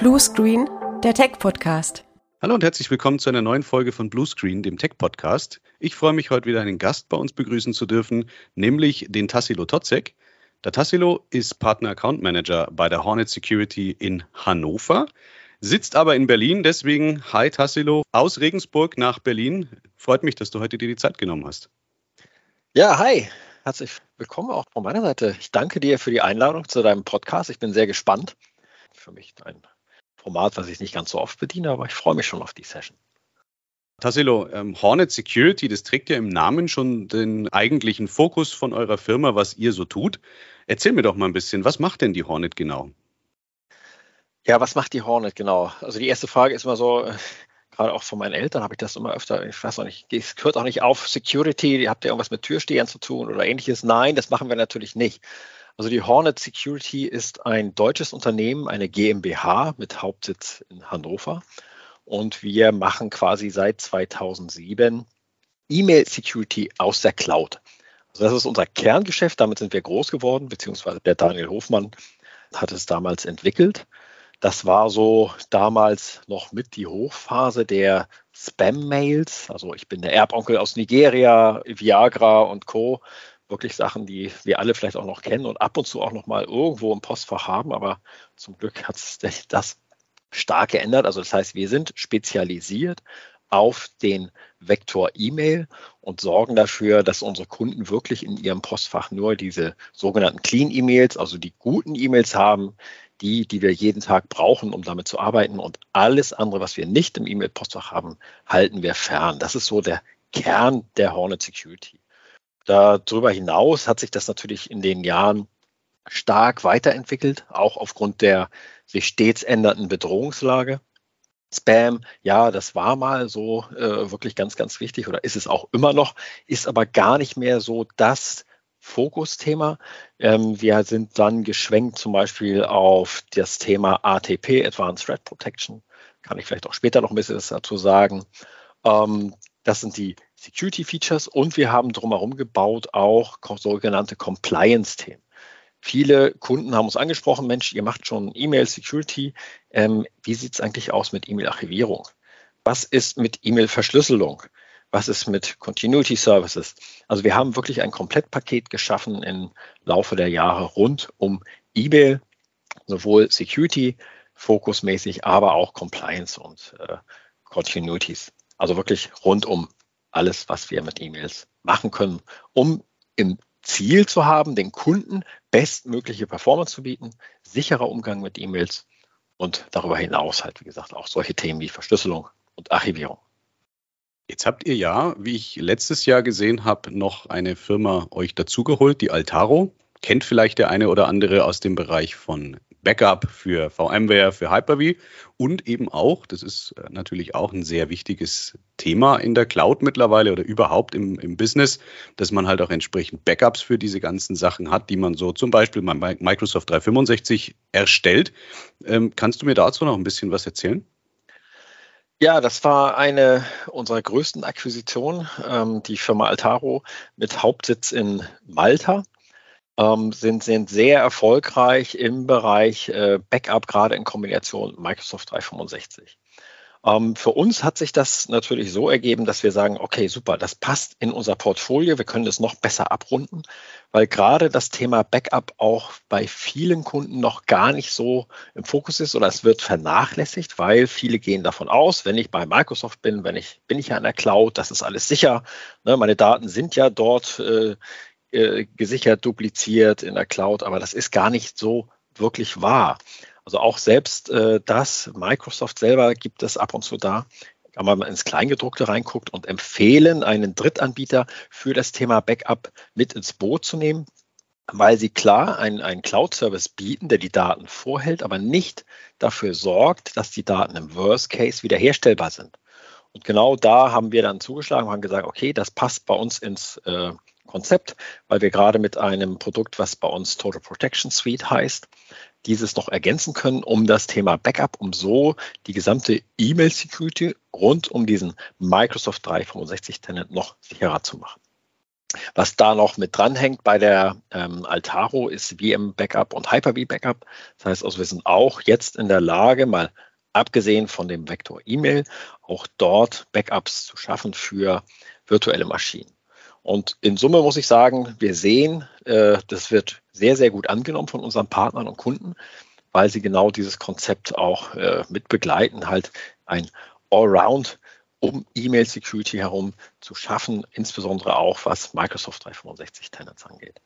Blue Screen, der Tech-Podcast. Hallo und herzlich willkommen zu einer neuen Folge von Blue Screen, dem Tech-Podcast. Ich freue mich, heute wieder einen Gast bei uns begrüßen zu dürfen, nämlich den Tassilo Totzek. Der Tassilo ist Partner Account Manager bei der Hornet Security in Hannover, sitzt aber in Berlin. Deswegen, hi Tassilo, aus Regensburg nach Berlin. Freut mich, dass du heute dir die Zeit genommen hast. Ja, hi. Herzlich willkommen auch von meiner Seite. Ich danke dir für die Einladung zu deinem Podcast. Ich bin sehr gespannt. Für mich ein Format, was ich nicht ganz so oft bediene, aber ich freue mich schon auf die Session. Tassilo, ähm, Hornet Security, das trägt ja im Namen schon den eigentlichen Fokus von eurer Firma, was ihr so tut. Erzähl mir doch mal ein bisschen, was macht denn die Hornet genau? Ja, was macht die Hornet genau? Also die erste Frage ist immer so, äh, gerade auch von meinen Eltern habe ich das immer öfter, ich weiß auch nicht, es gehört auch nicht auf Security, habt ihr irgendwas mit Türstehern zu tun oder ähnliches? Nein, das machen wir natürlich nicht. Also die Hornet Security ist ein deutsches Unternehmen, eine GmbH mit Hauptsitz in Hannover. Und wir machen quasi seit 2007 E-Mail Security aus der Cloud. Also das ist unser Kerngeschäft, damit sind wir groß geworden, beziehungsweise der Daniel Hofmann hat es damals entwickelt. Das war so damals noch mit die Hochphase der Spam-Mails. Also ich bin der Erbonkel aus Nigeria, Viagra und Co. Wirklich Sachen, die wir alle vielleicht auch noch kennen und ab und zu auch noch mal irgendwo im Postfach haben. Aber zum Glück hat sich das stark geändert. Also das heißt, wir sind spezialisiert auf den Vektor E-Mail und sorgen dafür, dass unsere Kunden wirklich in ihrem Postfach nur diese sogenannten Clean E-Mails, also die guten E-Mails haben, die, die wir jeden Tag brauchen, um damit zu arbeiten. Und alles andere, was wir nicht im E-Mail-Postfach haben, halten wir fern. Das ist so der Kern der Hornet Security. Darüber hinaus hat sich das natürlich in den Jahren stark weiterentwickelt, auch aufgrund der sich stets ändernden Bedrohungslage. Spam, ja, das war mal so äh, wirklich ganz, ganz wichtig oder ist es auch immer noch, ist aber gar nicht mehr so das Fokusthema. Ähm, wir sind dann geschwenkt zum Beispiel auf das Thema ATP, Advanced Threat Protection. Kann ich vielleicht auch später noch ein bisschen dazu sagen. Ähm, das sind die Security Features und wir haben drumherum gebaut auch sogenannte Compliance-Themen. Viele Kunden haben uns angesprochen, Mensch, ihr macht schon E-Mail-Security. Ähm, wie sieht es eigentlich aus mit E-Mail-Archivierung? Was ist mit E-Mail-Verschlüsselung? Was ist mit Continuity Services? Also wir haben wirklich ein Komplettpaket geschaffen im Laufe der Jahre rund um E-Mail, sowohl Security fokusmäßig, aber auch Compliance und äh, Continuities. Also wirklich rund um alles, was wir mit E-Mails machen können, um im Ziel zu haben, den Kunden bestmögliche Performance zu bieten, sicherer Umgang mit E-Mails und darüber hinaus halt, wie gesagt, auch solche Themen wie Verschlüsselung und Archivierung. Jetzt habt ihr ja, wie ich letztes Jahr gesehen habe, noch eine Firma euch dazugeholt, die Altaro. Kennt vielleicht der eine oder andere aus dem Bereich von Backup für VMware, für Hyper-V und eben auch, das ist äh, natürlich auch ein sehr wichtiges Thema in der Cloud mittlerweile oder überhaupt im, im Business, dass man halt auch entsprechend Backups für diese ganzen Sachen hat, die man so zum Beispiel bei Microsoft 365 erstellt. Ähm, kannst du mir dazu noch ein bisschen was erzählen? Ja, das war eine unserer größten Akquisitionen, ähm, die Firma Altaro mit Hauptsitz in Malta. Ähm, sind, sind sehr erfolgreich im Bereich äh, Backup, gerade in Kombination mit Microsoft 365. Ähm, für uns hat sich das natürlich so ergeben, dass wir sagen, okay, super, das passt in unser Portfolio, wir können das noch besser abrunden, weil gerade das Thema Backup auch bei vielen Kunden noch gar nicht so im Fokus ist oder es wird vernachlässigt, weil viele gehen davon aus, wenn ich bei Microsoft bin, wenn ich, bin ich ja in der Cloud, das ist alles sicher. Ne, meine Daten sind ja dort äh, äh, gesichert, dupliziert in der Cloud, aber das ist gar nicht so wirklich wahr. Also auch selbst äh, das, Microsoft selber gibt es ab und zu da, wenn man ins Kleingedruckte reinguckt und empfehlen, einen Drittanbieter für das Thema Backup mit ins Boot zu nehmen, weil sie klar einen, einen Cloud-Service bieten, der die Daten vorhält, aber nicht dafür sorgt, dass die Daten im Worst Case wiederherstellbar sind. Und genau da haben wir dann zugeschlagen und haben gesagt, okay, das passt bei uns ins äh, Konzept, weil wir gerade mit einem Produkt, was bei uns Total Protection Suite heißt, dieses noch ergänzen können, um das Thema Backup, um so die gesamte E-Mail-Security rund um diesen Microsoft 365 Tenant noch sicherer zu machen. Was da noch mit dranhängt bei der ähm, Altaro ist VM Backup und Hyper-V Backup. Das heißt also, wir sind auch jetzt in der Lage, mal abgesehen von dem Vektor E-Mail, auch dort Backups zu schaffen für virtuelle Maschinen. Und in Summe muss ich sagen, wir sehen, äh, das wird sehr, sehr gut angenommen von unseren Partnern und Kunden, weil sie genau dieses Konzept auch äh, mit begleiten, halt ein Allround um E-Mail-Security herum zu schaffen, insbesondere auch was Microsoft 365 Tenants angeht.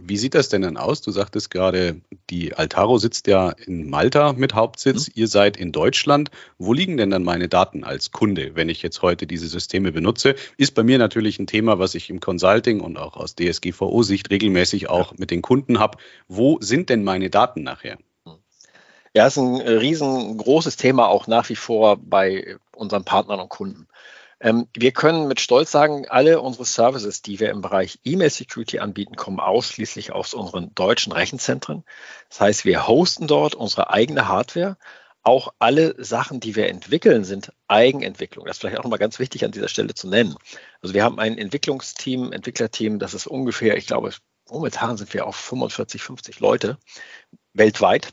Wie sieht das denn dann aus? Du sagtest gerade, die Altaro sitzt ja in Malta mit Hauptsitz. Mhm. Ihr seid in Deutschland. Wo liegen denn dann meine Daten als Kunde, wenn ich jetzt heute diese Systeme benutze? Ist bei mir natürlich ein Thema, was ich im Consulting und auch aus DSGVO-Sicht regelmäßig auch mit den Kunden habe. Wo sind denn meine Daten nachher? Ja, ist ein riesengroßes Thema auch nach wie vor bei unseren Partnern und Kunden. Ähm, wir können mit Stolz sagen, alle unsere Services, die wir im Bereich E-Mail Security anbieten, kommen ausschließlich aus unseren deutschen Rechenzentren. Das heißt, wir hosten dort unsere eigene Hardware. Auch alle Sachen, die wir entwickeln, sind Eigenentwicklung. Das ist vielleicht auch nochmal ganz wichtig an dieser Stelle zu nennen. Also wir haben ein Entwicklungsteam, Entwicklerteam, das ist ungefähr, ich glaube, momentan sind wir auf 45, 50 Leute weltweit.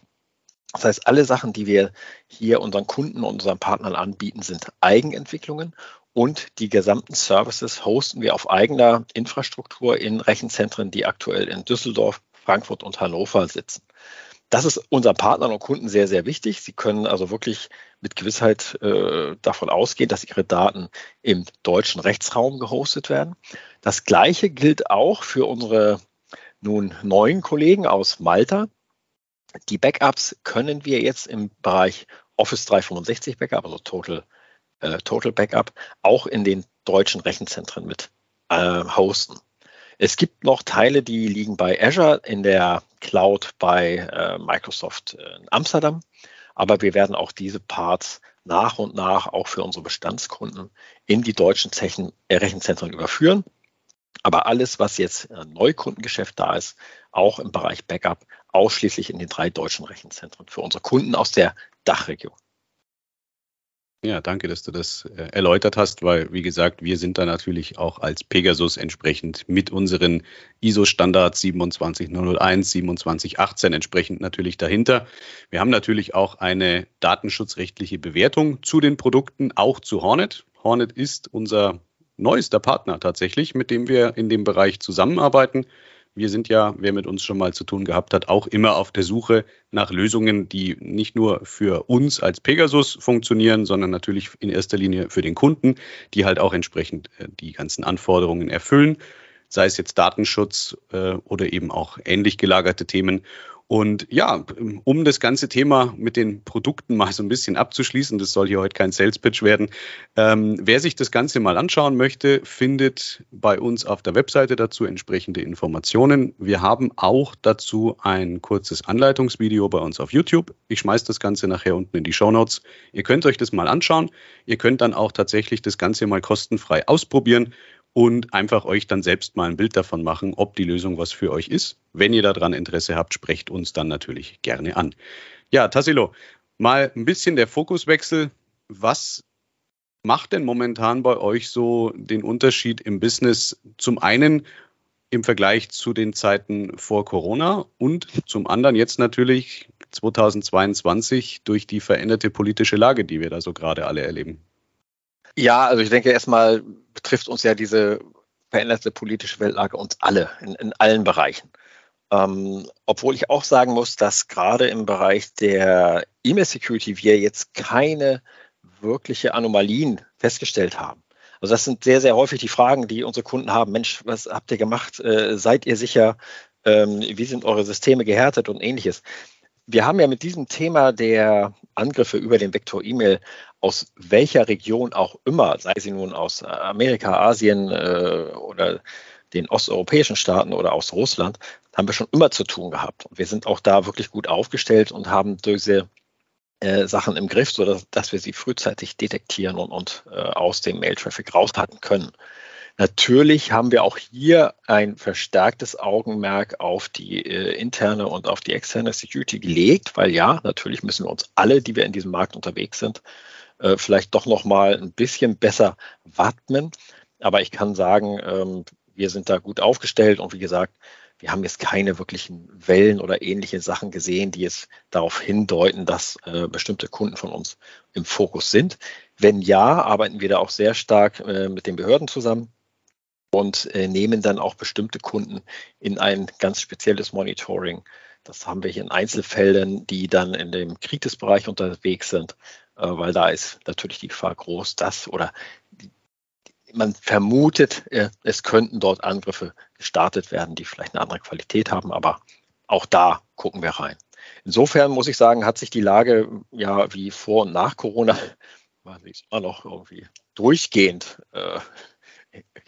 Das heißt, alle Sachen, die wir hier unseren Kunden und unseren Partnern anbieten, sind Eigenentwicklungen und die gesamten Services hosten wir auf eigener Infrastruktur in Rechenzentren, die aktuell in Düsseldorf, Frankfurt und Hannover sitzen. Das ist unseren Partnern und Kunden sehr, sehr wichtig. Sie können also wirklich mit Gewissheit äh, davon ausgehen, dass ihre Daten im deutschen Rechtsraum gehostet werden. Das Gleiche gilt auch für unsere nun neuen Kollegen aus Malta. Die Backups können wir jetzt im Bereich Office 365 Backup, also Total, äh, Total Backup, auch in den deutschen Rechenzentren mit äh, hosten. Es gibt noch Teile, die liegen bei Azure in der Cloud bei äh, Microsoft in Amsterdam. Aber wir werden auch diese Parts nach und nach auch für unsere Bestandskunden in die deutschen Zechen, äh, Rechenzentren überführen. Aber alles, was jetzt Neukundengeschäft da ist, auch im Bereich Backup, ausschließlich in den drei deutschen Rechenzentren für unsere Kunden aus der Dachregion. Ja, danke, dass du das äh, erläutert hast, weil, wie gesagt, wir sind da natürlich auch als Pegasus entsprechend mit unseren ISO-Standards 27001, 2718 entsprechend natürlich dahinter. Wir haben natürlich auch eine datenschutzrechtliche Bewertung zu den Produkten, auch zu Hornet. Hornet ist unser neuester Partner tatsächlich, mit dem wir in dem Bereich zusammenarbeiten. Wir sind ja, wer mit uns schon mal zu tun gehabt hat, auch immer auf der Suche nach Lösungen, die nicht nur für uns als Pegasus funktionieren, sondern natürlich in erster Linie für den Kunden, die halt auch entsprechend äh, die ganzen Anforderungen erfüllen, sei es jetzt Datenschutz äh, oder eben auch ähnlich gelagerte Themen. Und ja, um das ganze Thema mit den Produkten mal so ein bisschen abzuschließen, das soll hier heute kein Sales Pitch werden. Ähm, wer sich das Ganze mal anschauen möchte, findet bei uns auf der Webseite dazu entsprechende Informationen. Wir haben auch dazu ein kurzes Anleitungsvideo bei uns auf YouTube. Ich schmeiße das Ganze nachher unten in die Show Notes. Ihr könnt euch das mal anschauen. Ihr könnt dann auch tatsächlich das Ganze mal kostenfrei ausprobieren und einfach euch dann selbst mal ein Bild davon machen, ob die Lösung was für euch ist. Wenn ihr daran Interesse habt, sprecht uns dann natürlich gerne an. Ja, Tassilo, mal ein bisschen der Fokuswechsel. Was macht denn momentan bei euch so den Unterschied im Business? Zum einen im Vergleich zu den Zeiten vor Corona und zum anderen jetzt natürlich 2022 durch die veränderte politische Lage, die wir da so gerade alle erleben. Ja, also ich denke erstmal betrifft uns ja diese veränderte politische Weltlage uns alle in, in allen Bereichen. Ähm, obwohl ich auch sagen muss, dass gerade im Bereich der E-Mail-Security wir jetzt keine wirkliche Anomalien festgestellt haben. Also das sind sehr, sehr häufig die Fragen, die unsere Kunden haben. Mensch, was habt ihr gemacht? Äh, seid ihr sicher? Ähm, wie sind eure Systeme gehärtet und ähnliches? Wir haben ja mit diesem Thema der Angriffe über den Vektor E-Mail aus welcher Region auch immer, sei sie nun aus Amerika, Asien äh, oder den osteuropäischen Staaten oder aus Russland, haben wir schon immer zu tun gehabt. Wir sind auch da wirklich gut aufgestellt und haben diese äh, Sachen im Griff, sodass dass wir sie frühzeitig detektieren und, und äh, aus dem Mail-Traffic raushalten können. Natürlich haben wir auch hier ein verstärktes Augenmerk auf die äh, interne und auf die externe Security gelegt, weil ja, natürlich müssen wir uns alle, die wir in diesem Markt unterwegs sind, äh, vielleicht doch noch mal ein bisschen besser wappnen. Aber ich kann sagen, ähm, wir sind da gut aufgestellt und wie gesagt, wir haben jetzt keine wirklichen Wellen oder ähnliche Sachen gesehen, die jetzt darauf hindeuten, dass äh, bestimmte Kunden von uns im Fokus sind. Wenn ja, arbeiten wir da auch sehr stark äh, mit den Behörden zusammen und äh, nehmen dann auch bestimmte Kunden in ein ganz spezielles Monitoring. Das haben wir hier in Einzelfällen, die dann in dem Kritisbereich unterwegs sind, weil da ist natürlich die Gefahr groß, dass oder man vermutet, äh, es könnten dort Angriffe gestartet werden, die vielleicht eine andere Qualität haben, aber auch da gucken wir rein. Insofern muss ich sagen, hat sich die Lage ja wie vor und nach Corona, immer noch irgendwie durchgehend äh,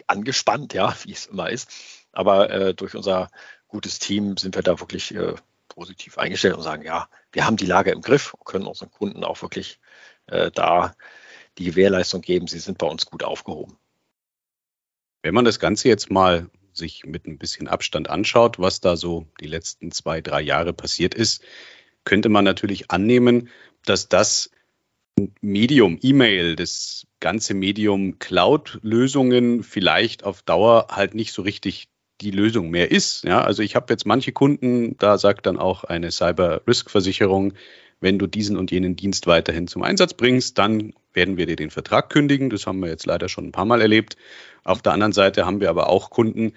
angespannt, ja, wie es immer ist. Aber äh, durch unser gutes Team sind wir da wirklich äh, positiv eingestellt und sagen, ja, wir haben die Lage im Griff und können unseren Kunden auch wirklich äh, da die Gewährleistung geben, sie sind bei uns gut aufgehoben. Wenn man das Ganze jetzt mal sich mit ein bisschen Abstand anschaut, was da so die letzten zwei, drei Jahre passiert ist, könnte man natürlich annehmen, dass das Medium E-Mail, das ganze Medium Cloud-Lösungen vielleicht auf Dauer halt nicht so richtig die Lösung mehr ist. Ja, also ich habe jetzt manche Kunden, da sagt dann auch eine Cyber-Risk-Versicherung, wenn du diesen und jenen Dienst weiterhin zum Einsatz bringst, dann werden wir dir den Vertrag kündigen. Das haben wir jetzt leider schon ein paar Mal erlebt. Auf der anderen Seite haben wir aber auch Kunden,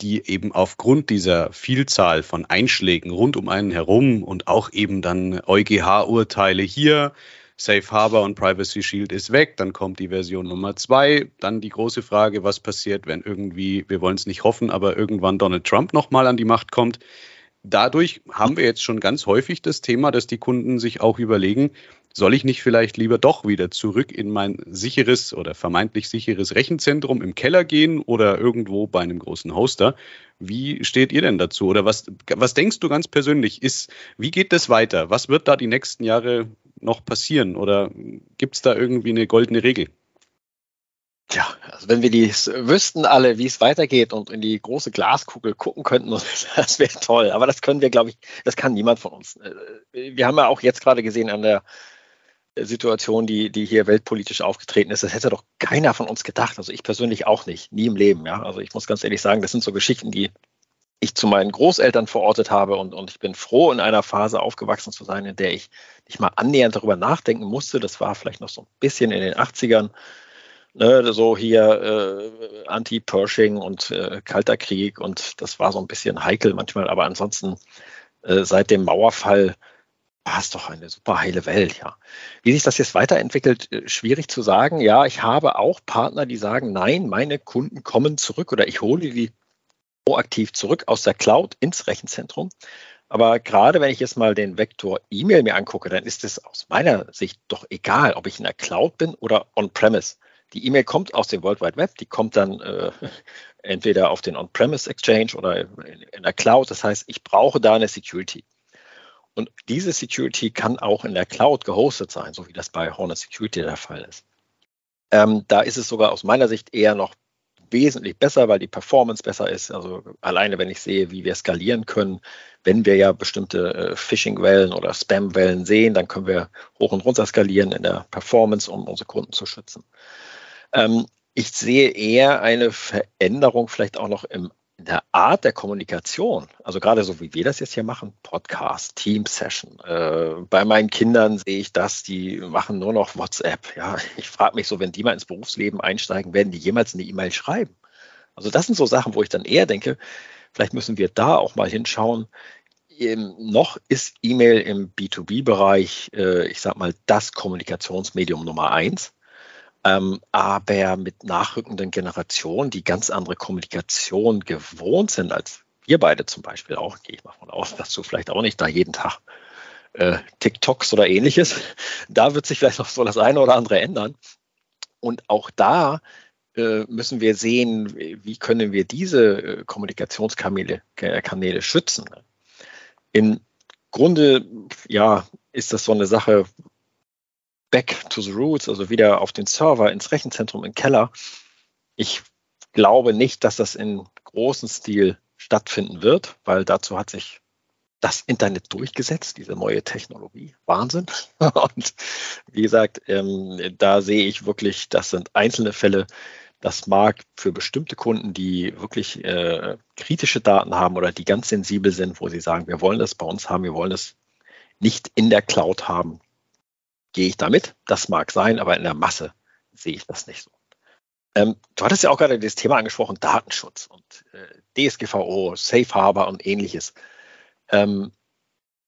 die eben aufgrund dieser Vielzahl von Einschlägen rund um einen herum und auch eben dann EuGH-Urteile hier, Safe Harbor und Privacy Shield ist weg, dann kommt die Version Nummer zwei. Dann die große Frage, was passiert, wenn irgendwie, wir wollen es nicht hoffen, aber irgendwann Donald Trump nochmal an die Macht kommt. Dadurch haben wir jetzt schon ganz häufig das Thema, dass die Kunden sich auch überlegen, soll ich nicht vielleicht lieber doch wieder zurück in mein sicheres oder vermeintlich sicheres Rechenzentrum im Keller gehen oder irgendwo bei einem großen Hoster? Wie steht ihr denn dazu? Oder was, was denkst du ganz persönlich? Ist, wie geht das weiter? Was wird da die nächsten Jahre noch passieren? Oder gibt es da irgendwie eine goldene Regel? Tja, also wenn wir die wüssten alle, wie es weitergeht und in die große Glaskugel gucken könnten, das wäre toll. Aber das können wir, glaube ich, das kann niemand von uns. Äh, wir haben ja auch jetzt gerade gesehen an der Situation, die, die hier weltpolitisch aufgetreten ist, das hätte doch keiner von uns gedacht. Also ich persönlich auch nicht, nie im Leben. Ja, also ich muss ganz ehrlich sagen, das sind so Geschichten, die ich zu meinen Großeltern verortet habe und, und ich bin froh, in einer Phase aufgewachsen zu sein, in der ich nicht mal annähernd darüber nachdenken musste. Das war vielleicht noch so ein bisschen in den 80ern. Ne, so hier äh, Anti-Pershing und äh, Kalter Krieg und das war so ein bisschen heikel manchmal, aber ansonsten äh, seit dem Mauerfall war es doch eine super heile Welt, ja. Wie sich das jetzt weiterentwickelt, äh, schwierig zu sagen. Ja, ich habe auch Partner, die sagen, nein, meine Kunden kommen zurück oder ich hole die proaktiv zurück aus der Cloud ins Rechenzentrum. Aber gerade wenn ich jetzt mal den Vektor E-Mail mir angucke, dann ist es aus meiner Sicht doch egal, ob ich in der Cloud bin oder on-premise. Die E-Mail kommt aus dem World Wide Web, die kommt dann äh, entweder auf den On-Premise Exchange oder in, in der Cloud. Das heißt, ich brauche da eine Security. Und diese Security kann auch in der Cloud gehostet sein, so wie das bei Hornet Security der Fall ist. Ähm, da ist es sogar aus meiner Sicht eher noch wesentlich besser, weil die Performance besser ist. Also alleine, wenn ich sehe, wie wir skalieren können, wenn wir ja bestimmte äh, Phishing-Wellen oder Spam-Wellen sehen, dann können wir hoch und runter skalieren in der Performance, um unsere Kunden zu schützen. Ähm, ich sehe eher eine Veränderung vielleicht auch noch im in der Art der Kommunikation, also gerade so wie wir das jetzt hier machen, Podcast, Team-Session. Äh, bei meinen Kindern sehe ich das, die machen nur noch WhatsApp. Ja, ich frage mich so, wenn die mal ins Berufsleben einsteigen, werden die jemals eine E-Mail schreiben? Also das sind so Sachen, wo ich dann eher denke, vielleicht müssen wir da auch mal hinschauen. Ähm, noch ist E-Mail im B2B-Bereich, äh, ich sag mal, das Kommunikationsmedium Nummer eins ähm, aber mit nachrückenden Generationen, die ganz andere Kommunikation gewohnt sind, als wir beide zum Beispiel auch, gehe ich mal von aus, dass du vielleicht auch nicht da jeden Tag äh, TikToks oder ähnliches, da wird sich vielleicht noch so das eine oder andere ändern. Und auch da äh, müssen wir sehen, wie können wir diese äh, Kommunikationskanäle Kanäle schützen. Im Grunde, ja, ist das so eine Sache, back to the roots, also wieder auf den Server, ins Rechenzentrum, im Keller. Ich glaube nicht, dass das in großem Stil stattfinden wird, weil dazu hat sich das Internet durchgesetzt, diese neue Technologie. Wahnsinn. Und wie gesagt, ähm, da sehe ich wirklich, das sind einzelne Fälle. Das mag für bestimmte Kunden, die wirklich äh, kritische Daten haben oder die ganz sensibel sind, wo sie sagen, wir wollen das bei uns haben, wir wollen das nicht in der Cloud haben, gehe ich damit. Das mag sein, aber in der Masse sehe ich das nicht so. Ähm, du hattest ja auch gerade das Thema angesprochen, Datenschutz und äh, DSGVO, Safe Harbor und ähnliches. Ähm,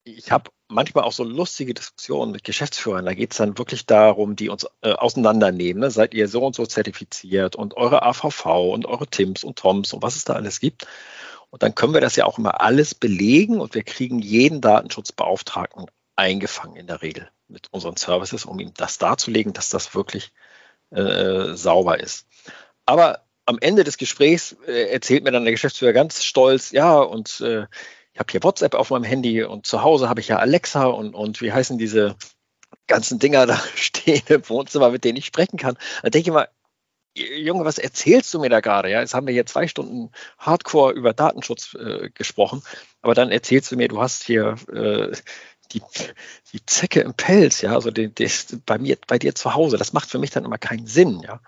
ich habe manchmal auch so lustige Diskussionen mit Geschäftsführern. Da geht es dann wirklich darum, die uns äh, auseinandernehmen. Ne? Seid ihr so und so zertifiziert und eure AVV und eure TIMS und TOMS und was es da alles gibt. Und dann können wir das ja auch immer alles belegen und wir kriegen jeden Datenschutzbeauftragten eingefangen in der Regel mit unseren Services, um ihm das darzulegen, dass das wirklich äh, sauber ist. Aber am Ende des Gesprächs äh, erzählt mir dann der Geschäftsführer ganz stolz, ja, und äh, ich habe hier WhatsApp auf meinem Handy und zu Hause habe ich ja Alexa und, und wie heißen diese ganzen Dinger da stehen im Wohnzimmer, mit denen ich sprechen kann. Da denke ich mal, Junge, was erzählst du mir da gerade? Ja, jetzt haben wir hier zwei Stunden Hardcore über Datenschutz äh, gesprochen, aber dann erzählst du mir, du hast hier äh, die, die Zecke im Pelz, ja, also die, die bei mir, bei dir zu Hause. Das macht für mich dann immer keinen Sinn, ja.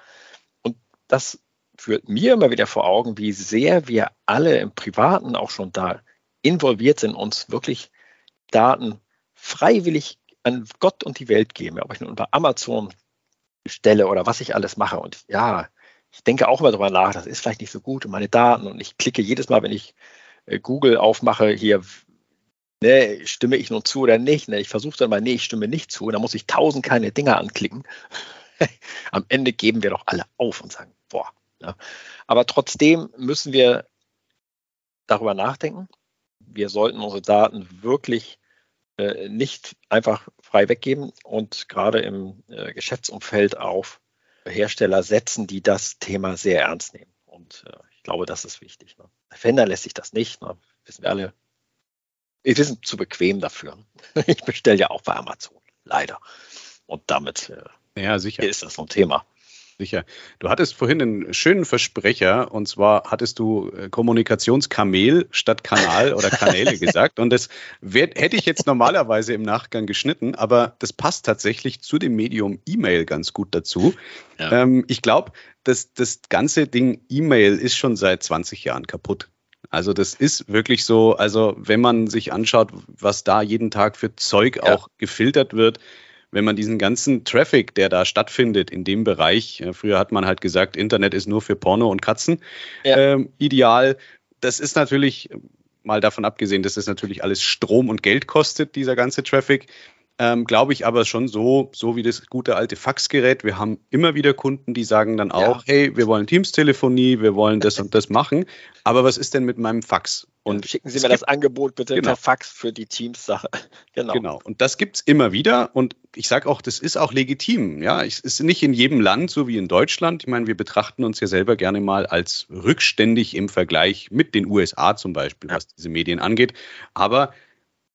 Und das führt mir immer wieder vor Augen, wie sehr wir alle im Privaten auch schon da involviert sind, uns wirklich Daten freiwillig an Gott und die Welt geben, ob ich nun bei Amazon stelle oder was ich alles mache. Und ja, ich denke auch immer darüber nach, das ist vielleicht nicht so gut und meine Daten und ich klicke jedes Mal, wenn ich äh, Google aufmache, hier, ne, stimme ich nun zu oder nicht. Ne? Ich versuche dann mal, nee, ich stimme nicht zu. Und dann muss ich tausend kleine Dinger anklicken. Am Ende geben wir doch alle auf und sagen, boah. Ja. Aber trotzdem müssen wir darüber nachdenken wir sollten unsere Daten wirklich äh, nicht einfach frei weggeben und gerade im äh, Geschäftsumfeld auf Hersteller setzen, die das Thema sehr ernst nehmen. Und äh, ich glaube, das ist wichtig. Ne? Fender lässt sich das nicht. Ne? Wissen wir alle. Wir sind zu bequem dafür. Ich bestelle ja auch bei Amazon, leider. Und damit äh, ja, sicher. ist das so ein Thema. Sicher. Du hattest vorhin einen schönen Versprecher und zwar hattest du äh, Kommunikationskamel statt Kanal oder Kanäle gesagt und das wär, hätte ich jetzt normalerweise im Nachgang geschnitten, aber das passt tatsächlich zu dem Medium E-Mail ganz gut dazu. Ja. Ähm, ich glaube, dass das ganze Ding E-Mail ist schon seit 20 Jahren kaputt. Also das ist wirklich so, also wenn man sich anschaut, was da jeden Tag für Zeug ja. auch gefiltert wird, wenn man diesen ganzen Traffic, der da stattfindet in dem Bereich, früher hat man halt gesagt, Internet ist nur für Porno und Katzen ja. ähm, ideal. Das ist natürlich, mal davon abgesehen, dass das natürlich alles Strom und Geld kostet, dieser ganze Traffic ähm, glaube ich aber schon so, so wie das gute alte Faxgerät. Wir haben immer wieder Kunden, die sagen dann auch, ja. hey, wir wollen Teams-Telefonie, wir wollen das und das machen. Aber was ist denn mit meinem Fax? Und schicken Sie mir das Angebot bitte genau. per Fax für die Teams-Sache. genau. Genau. Und das gibt es immer wieder. Und ich sage auch, das ist auch legitim. Ja, es ist nicht in jedem Land so wie in Deutschland. Ich meine, wir betrachten uns ja selber gerne mal als rückständig im Vergleich mit den USA zum Beispiel, ja. was diese Medien angeht. Aber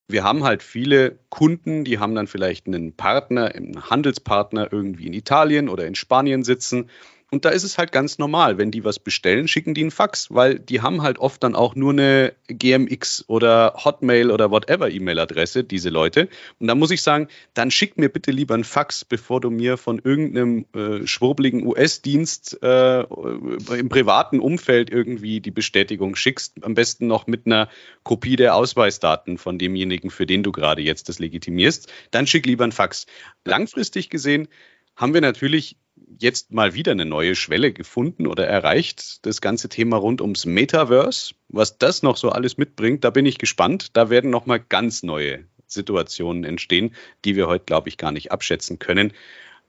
wir haben halt viele Kunden, die haben dann vielleicht einen Partner, einen Handelspartner irgendwie in Italien oder in Spanien sitzen und da ist es halt ganz normal, wenn die was bestellen, schicken die einen Fax, weil die haben halt oft dann auch nur eine GMX oder Hotmail oder whatever E-Mail-Adresse, diese Leute. Und da muss ich sagen, dann schick mir bitte lieber einen Fax, bevor du mir von irgendeinem äh, schwurbligen US-Dienst äh, im privaten Umfeld irgendwie die Bestätigung schickst. Am besten noch mit einer Kopie der Ausweisdaten von demjenigen, für den du gerade jetzt das legitimierst. Dann schick lieber einen Fax. Langfristig gesehen haben wir natürlich jetzt mal wieder eine neue Schwelle gefunden oder erreicht. Das ganze Thema rund ums Metaverse, was das noch so alles mitbringt, da bin ich gespannt. Da werden noch mal ganz neue Situationen entstehen, die wir heute, glaube ich, gar nicht abschätzen können.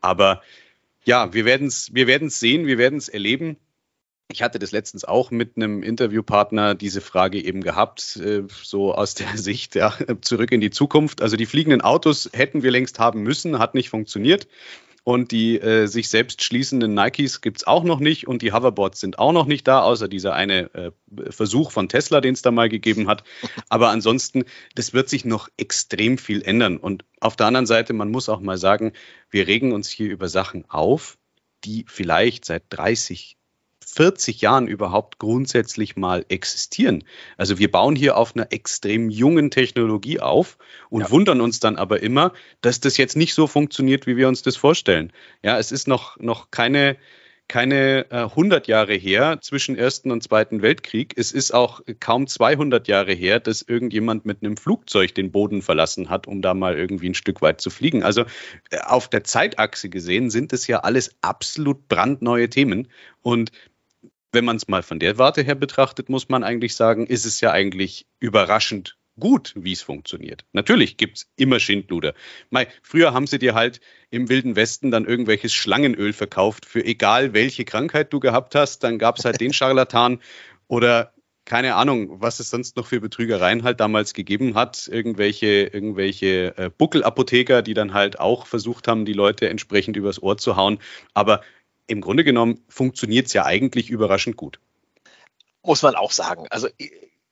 Aber ja, wir werden es wir werden's sehen, wir werden es erleben. Ich hatte das letztens auch mit einem Interviewpartner diese Frage eben gehabt, äh, so aus der Sicht, ja, zurück in die Zukunft. Also die fliegenden Autos hätten wir längst haben müssen, hat nicht funktioniert. Und die äh, sich selbst schließenden Nikes gibt es auch noch nicht und die Hoverboards sind auch noch nicht da, außer dieser eine äh, Versuch von Tesla, den es da mal gegeben hat. Aber ansonsten, das wird sich noch extrem viel ändern. Und auf der anderen Seite, man muss auch mal sagen, wir regen uns hier über Sachen auf, die vielleicht seit 30, 40 Jahren überhaupt grundsätzlich mal existieren. Also wir bauen hier auf einer extrem jungen Technologie auf und ja. wundern uns dann aber immer, dass das jetzt nicht so funktioniert, wie wir uns das vorstellen. Ja, es ist noch, noch keine, keine äh, 100 Jahre her zwischen Ersten und Zweiten Weltkrieg. Es ist auch kaum 200 Jahre her, dass irgendjemand mit einem Flugzeug den Boden verlassen hat, um da mal irgendwie ein Stück weit zu fliegen. Also äh, auf der Zeitachse gesehen sind es ja alles absolut brandneue Themen. Und wenn man es mal von der Warte her betrachtet, muss man eigentlich sagen, ist es ja eigentlich überraschend gut, wie es funktioniert. Natürlich gibt es immer Schindluder. Mei, früher haben sie dir halt im Wilden Westen dann irgendwelches Schlangenöl verkauft für egal welche Krankheit du gehabt hast. Dann gab es halt den Scharlatan oder keine Ahnung, was es sonst noch für Betrügereien halt damals gegeben hat. Irgendwelche, irgendwelche äh, Buckelapotheker, die dann halt auch versucht haben, die Leute entsprechend übers Ohr zu hauen. Aber im Grunde genommen funktioniert es ja eigentlich überraschend gut. Muss man auch sagen. Also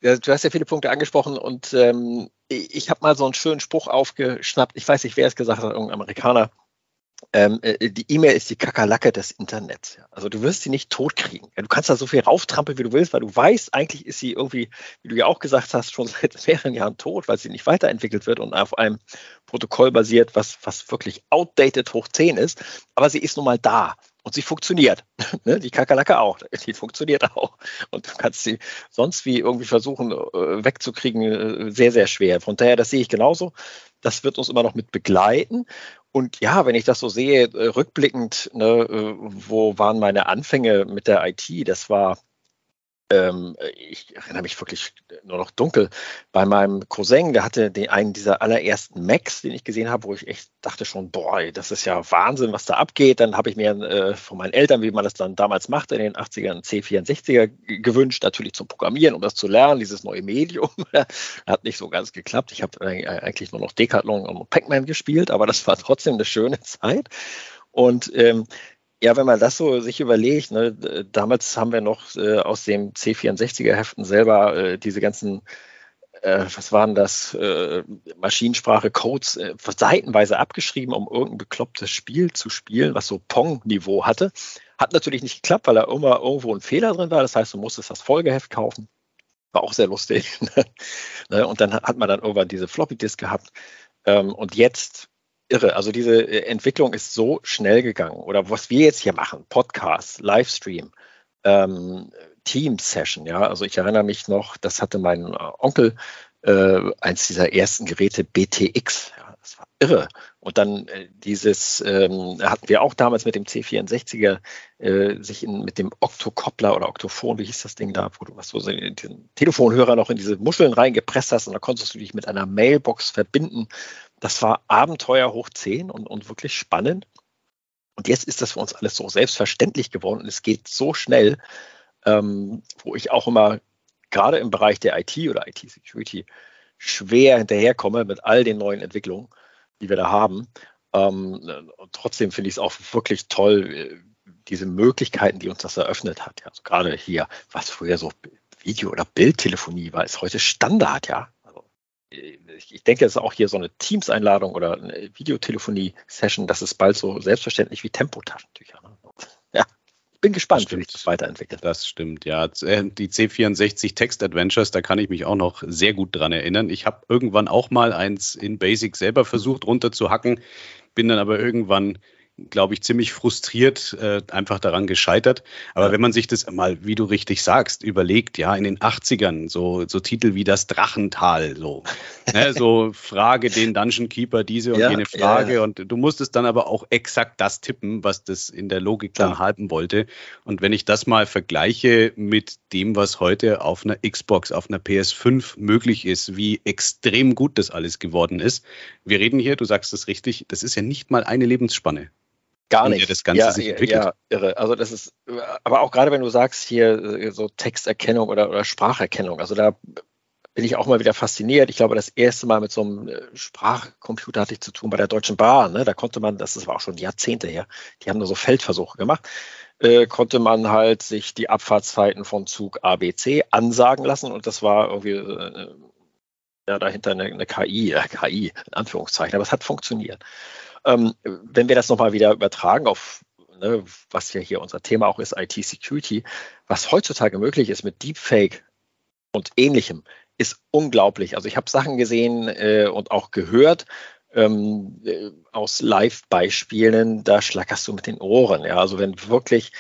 du hast ja viele Punkte angesprochen und ähm, ich habe mal so einen schönen Spruch aufgeschnappt. Ich weiß nicht, wer es gesagt hat, irgendein Amerikaner. Ähm, äh, die E-Mail ist die Kakerlacke des Internets. Also du wirst sie nicht totkriegen. Du kannst da so viel rauftrampeln, wie du willst, weil du weißt, eigentlich ist sie irgendwie, wie du ja auch gesagt hast, schon seit mehreren Jahren tot, weil sie nicht weiterentwickelt wird und auf einem Protokoll basiert, was, was wirklich outdated hoch 10 ist. Aber sie ist nun mal da. Und sie funktioniert. Ne? Die Kakerlake auch. Die funktioniert auch. Und du kannst sie sonst wie irgendwie versuchen äh, wegzukriegen, äh, sehr, sehr schwer. Von daher, das sehe ich genauso. Das wird uns immer noch mit begleiten. Und ja, wenn ich das so sehe, äh, rückblickend, ne, wo waren meine Anfänge mit der IT? Das war ähm, ich erinnere mich wirklich nur noch dunkel, bei meinem Cousin, der hatte den, einen dieser allerersten Macs, den ich gesehen habe, wo ich echt dachte schon, boah, das ist ja Wahnsinn, was da abgeht. Dann habe ich mir äh, von meinen Eltern, wie man das dann damals machte, in den 80ern C64er gewünscht, natürlich zum Programmieren, um das zu lernen, dieses neue Medium. Hat nicht so ganz geklappt. Ich habe eigentlich nur noch Decathlon und Pac-Man gespielt, aber das war trotzdem eine schöne Zeit. Und ähm, ja, wenn man das so sich überlegt, ne, damals haben wir noch äh, aus dem C64er-Heften selber äh, diese ganzen, äh, was waren das, äh, Maschinensprache, Codes äh, seitenweise abgeschrieben, um irgendein beklopptes Spiel zu spielen, was so Pong-Niveau hatte. Hat natürlich nicht geklappt, weil da immer irgendwo ein Fehler drin war. Das heißt, du musstest das Folgeheft kaufen. War auch sehr lustig. Ne, und dann hat man dann irgendwann diese Floppy-Disk gehabt. Ähm, und jetzt irre. Also diese äh, Entwicklung ist so schnell gegangen. Oder was wir jetzt hier machen, Podcast, Livestream, ähm, Team-Session, ja. Also ich erinnere mich noch, das hatte mein äh, Onkel, äh, eins dieser ersten Geräte BTX. Ja, das war irre. Und dann äh, dieses ähm, hatten wir auch damals mit dem C64er äh, sich in, mit dem Octokoppler oder Octophon, wie hieß das Ding da, wo du was so den Telefonhörer noch in diese Muscheln reingepresst hast und da konntest du dich mit einer Mailbox verbinden das war Abenteuer hoch 10 und, und wirklich spannend. Und jetzt ist das für uns alles so selbstverständlich geworden und es geht so schnell, ähm, wo ich auch immer gerade im Bereich der IT oder IT-Security schwer hinterherkomme mit all den neuen Entwicklungen, die wir da haben. Ähm, trotzdem finde ich es auch wirklich toll, äh, diese Möglichkeiten, die uns das eröffnet hat. Ja. Also gerade hier, was früher so Video- oder Bildtelefonie war, ist heute Standard, ja ich denke, es ist auch hier so eine Teams-Einladung oder eine Videotelefonie-Session, das ist bald so selbstverständlich wie Tempotaschentücher. Ne? Ja, ich bin gespannt, wie sich das weiterentwickelt. Das stimmt, ja. Äh, die C64 Text Adventures, da kann ich mich auch noch sehr gut dran erinnern. Ich habe irgendwann auch mal eins in Basic selber versucht runterzuhacken, bin dann aber irgendwann glaube ich, ziemlich frustriert äh, einfach daran gescheitert. Aber ja. wenn man sich das mal, wie du richtig sagst, überlegt, ja, in den 80ern, so, so Titel wie das Drachental, so, ne, so Frage den Dungeon Keeper diese und ja, jene Frage. Ja, und du musstest dann aber auch exakt das tippen, was das in der Logik dann halten wollte. Und wenn ich das mal vergleiche mit dem, was heute auf einer Xbox, auf einer PS5 möglich ist, wie extrem gut das alles geworden ist. Wir reden hier, du sagst es richtig, das ist ja nicht mal eine Lebensspanne. Gar nicht. Das Ganze ja, sich entwickelt. Ja, irre. Also das ist, aber auch gerade wenn du sagst hier äh, so Texterkennung oder, oder Spracherkennung, also da bin ich auch mal wieder fasziniert. Ich glaube, das erste Mal mit so einem äh, Sprachcomputer hatte ich zu tun bei der Deutschen Bahn. Ne? Da konnte man, das war auch schon Jahrzehnte her, die haben da so Feldversuche gemacht, äh, konnte man halt sich die Abfahrtszeiten von Zug ABC ansagen lassen und das war irgendwie äh, ja, dahinter eine, eine KI, äh, KI in Anführungszeichen, aber es hat funktioniert. Ähm, wenn wir das nochmal wieder übertragen auf, ne, was ja hier unser Thema auch ist, IT-Security, was heutzutage möglich ist mit Deepfake und ähnlichem, ist unglaublich. Also ich habe Sachen gesehen äh, und auch gehört ähm, äh, aus Live-Beispielen, da schlackerst du mit den Ohren. Ja? Also wenn wirklich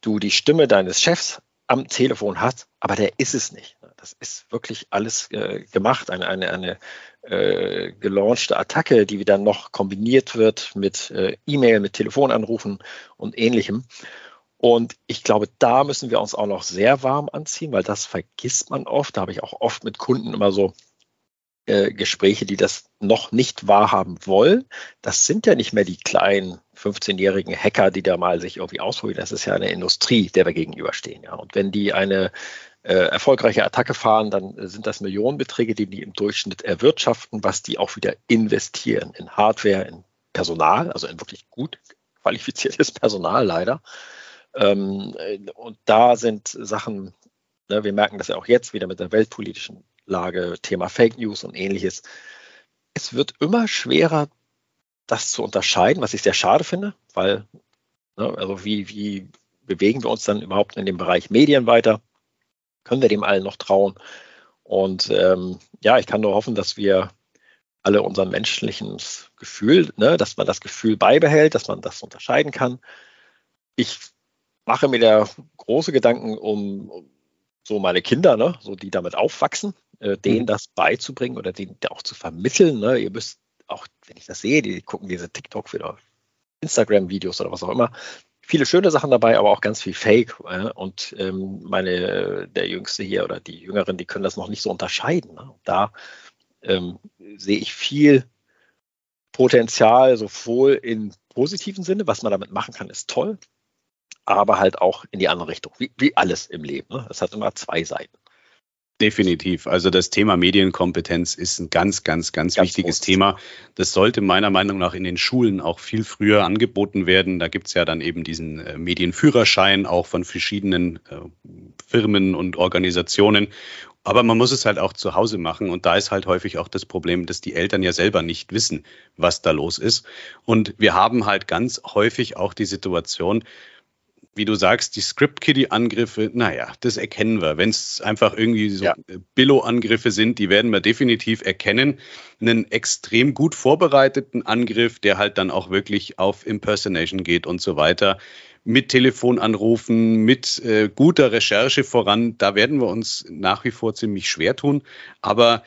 du die Stimme deines Chefs am Telefon hast, aber der ist es nicht. Das ist wirklich alles äh, gemacht, eine, eine, eine äh, gelaunchte Attacke, die dann noch kombiniert wird mit äh, E-Mail, mit Telefonanrufen und ähnlichem. Und ich glaube, da müssen wir uns auch noch sehr warm anziehen, weil das vergisst man oft. Da habe ich auch oft mit Kunden immer so äh, Gespräche, die das noch nicht wahrhaben wollen. Das sind ja nicht mehr die kleinen 15-jährigen Hacker, die da mal sich irgendwie ausholen. Das ist ja eine Industrie, der wir gegenüberstehen. Ja. Und wenn die eine äh, erfolgreiche Attacke fahren, dann sind das Millionenbeträge, die die im Durchschnitt erwirtschaften, was die auch wieder investieren in Hardware, in Personal, also in wirklich gut qualifiziertes Personal leider. Ähm, und da sind Sachen, ne, wir merken das ja auch jetzt wieder mit der weltpolitischen Lage, Thema Fake News und ähnliches. Es wird immer schwerer, das zu unterscheiden, was ich sehr schade finde, weil, ne, also wie, wie bewegen wir uns dann überhaupt in dem Bereich Medien weiter? Können wir dem allen noch trauen? Und ähm, ja, ich kann nur hoffen, dass wir alle unser menschlichen Gefühl, ne, dass man das Gefühl beibehält, dass man das unterscheiden kann. Ich mache mir da große Gedanken um, so meine Kinder, ne, so die damit aufwachsen, äh, denen mhm. das beizubringen oder denen auch zu vermitteln. Ne. Ihr müsst auch, wenn ich das sehe, die gucken diese TikTok oder Instagram-Videos oder was auch immer, viele schöne Sachen dabei, aber auch ganz viel Fake. Äh, und ähm, meine, der Jüngste hier oder die Jüngeren, die können das noch nicht so unterscheiden. Ne? Da ähm, sehe ich viel Potenzial, sowohl im positiven Sinne, was man damit machen kann, ist toll, aber halt auch in die andere Richtung, wie, wie alles im Leben. Ne? Es hat immer zwei Seiten. Definitiv. Also das Thema Medienkompetenz ist ein ganz, ganz, ganz, ganz wichtiges groß. Thema. Das sollte meiner Meinung nach in den Schulen auch viel früher angeboten werden. Da gibt es ja dann eben diesen äh, Medienführerschein auch von verschiedenen äh, Firmen und Organisationen. Aber man muss es halt auch zu Hause machen. Und da ist halt häufig auch das Problem, dass die Eltern ja selber nicht wissen, was da los ist. Und wir haben halt ganz häufig auch die Situation, wie du sagst, die Script-Kiddie-Angriffe, naja, das erkennen wir. Wenn es einfach irgendwie so ja. Billo-Angriffe sind, die werden wir definitiv erkennen. Einen extrem gut vorbereiteten Angriff, der halt dann auch wirklich auf Impersonation geht und so weiter, mit Telefonanrufen, mit äh, guter Recherche voran, da werden wir uns nach wie vor ziemlich schwer tun. Aber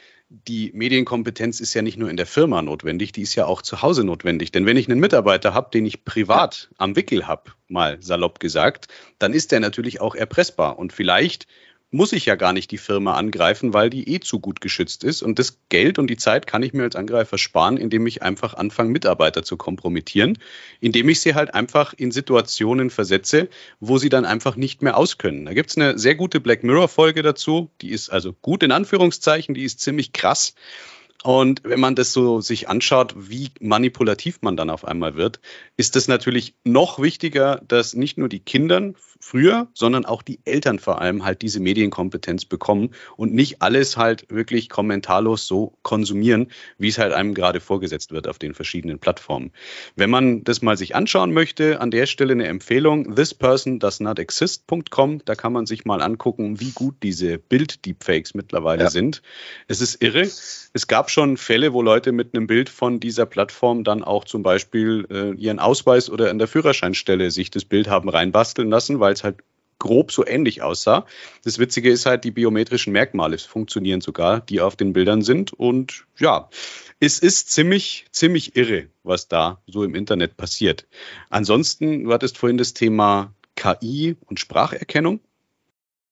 die Medienkompetenz ist ja nicht nur in der Firma notwendig, die ist ja auch zu Hause notwendig. Denn wenn ich einen Mitarbeiter habe, den ich privat am Wickel habe, mal salopp gesagt, dann ist der natürlich auch erpressbar. Und vielleicht muss ich ja gar nicht die Firma angreifen, weil die eh zu gut geschützt ist. Und das Geld und die Zeit kann ich mir als Angreifer sparen, indem ich einfach anfange, Mitarbeiter zu kompromittieren, indem ich sie halt einfach in Situationen versetze, wo sie dann einfach nicht mehr auskönnen. Da gibt es eine sehr gute Black Mirror-Folge dazu, die ist also gut in Anführungszeichen, die ist ziemlich krass. Und wenn man das so sich anschaut, wie manipulativ man dann auf einmal wird, ist es natürlich noch wichtiger, dass nicht nur die Kinder früher, sondern auch die Eltern vor allem halt diese Medienkompetenz bekommen und nicht alles halt wirklich kommentarlos so konsumieren, wie es halt einem gerade vorgesetzt wird auf den verschiedenen Plattformen. Wenn man das mal sich anschauen möchte, an der Stelle eine Empfehlung, thispersondoesnotexist.com, da kann man sich mal angucken, wie gut diese Bild-Deepfakes mittlerweile ja. sind. Es ist irre. Es gab schon Fälle, wo Leute mit einem Bild von dieser Plattform dann auch zum Beispiel äh, ihren Ausweis oder in der Führerscheinstelle sich das Bild haben reinbasteln lassen, weil es halt grob so ähnlich aussah. Das Witzige ist halt, die biometrischen Merkmale funktionieren sogar, die auf den Bildern sind. Und ja, es ist ziemlich, ziemlich irre, was da so im Internet passiert. Ansonsten, du hattest vorhin das Thema KI und Spracherkennung.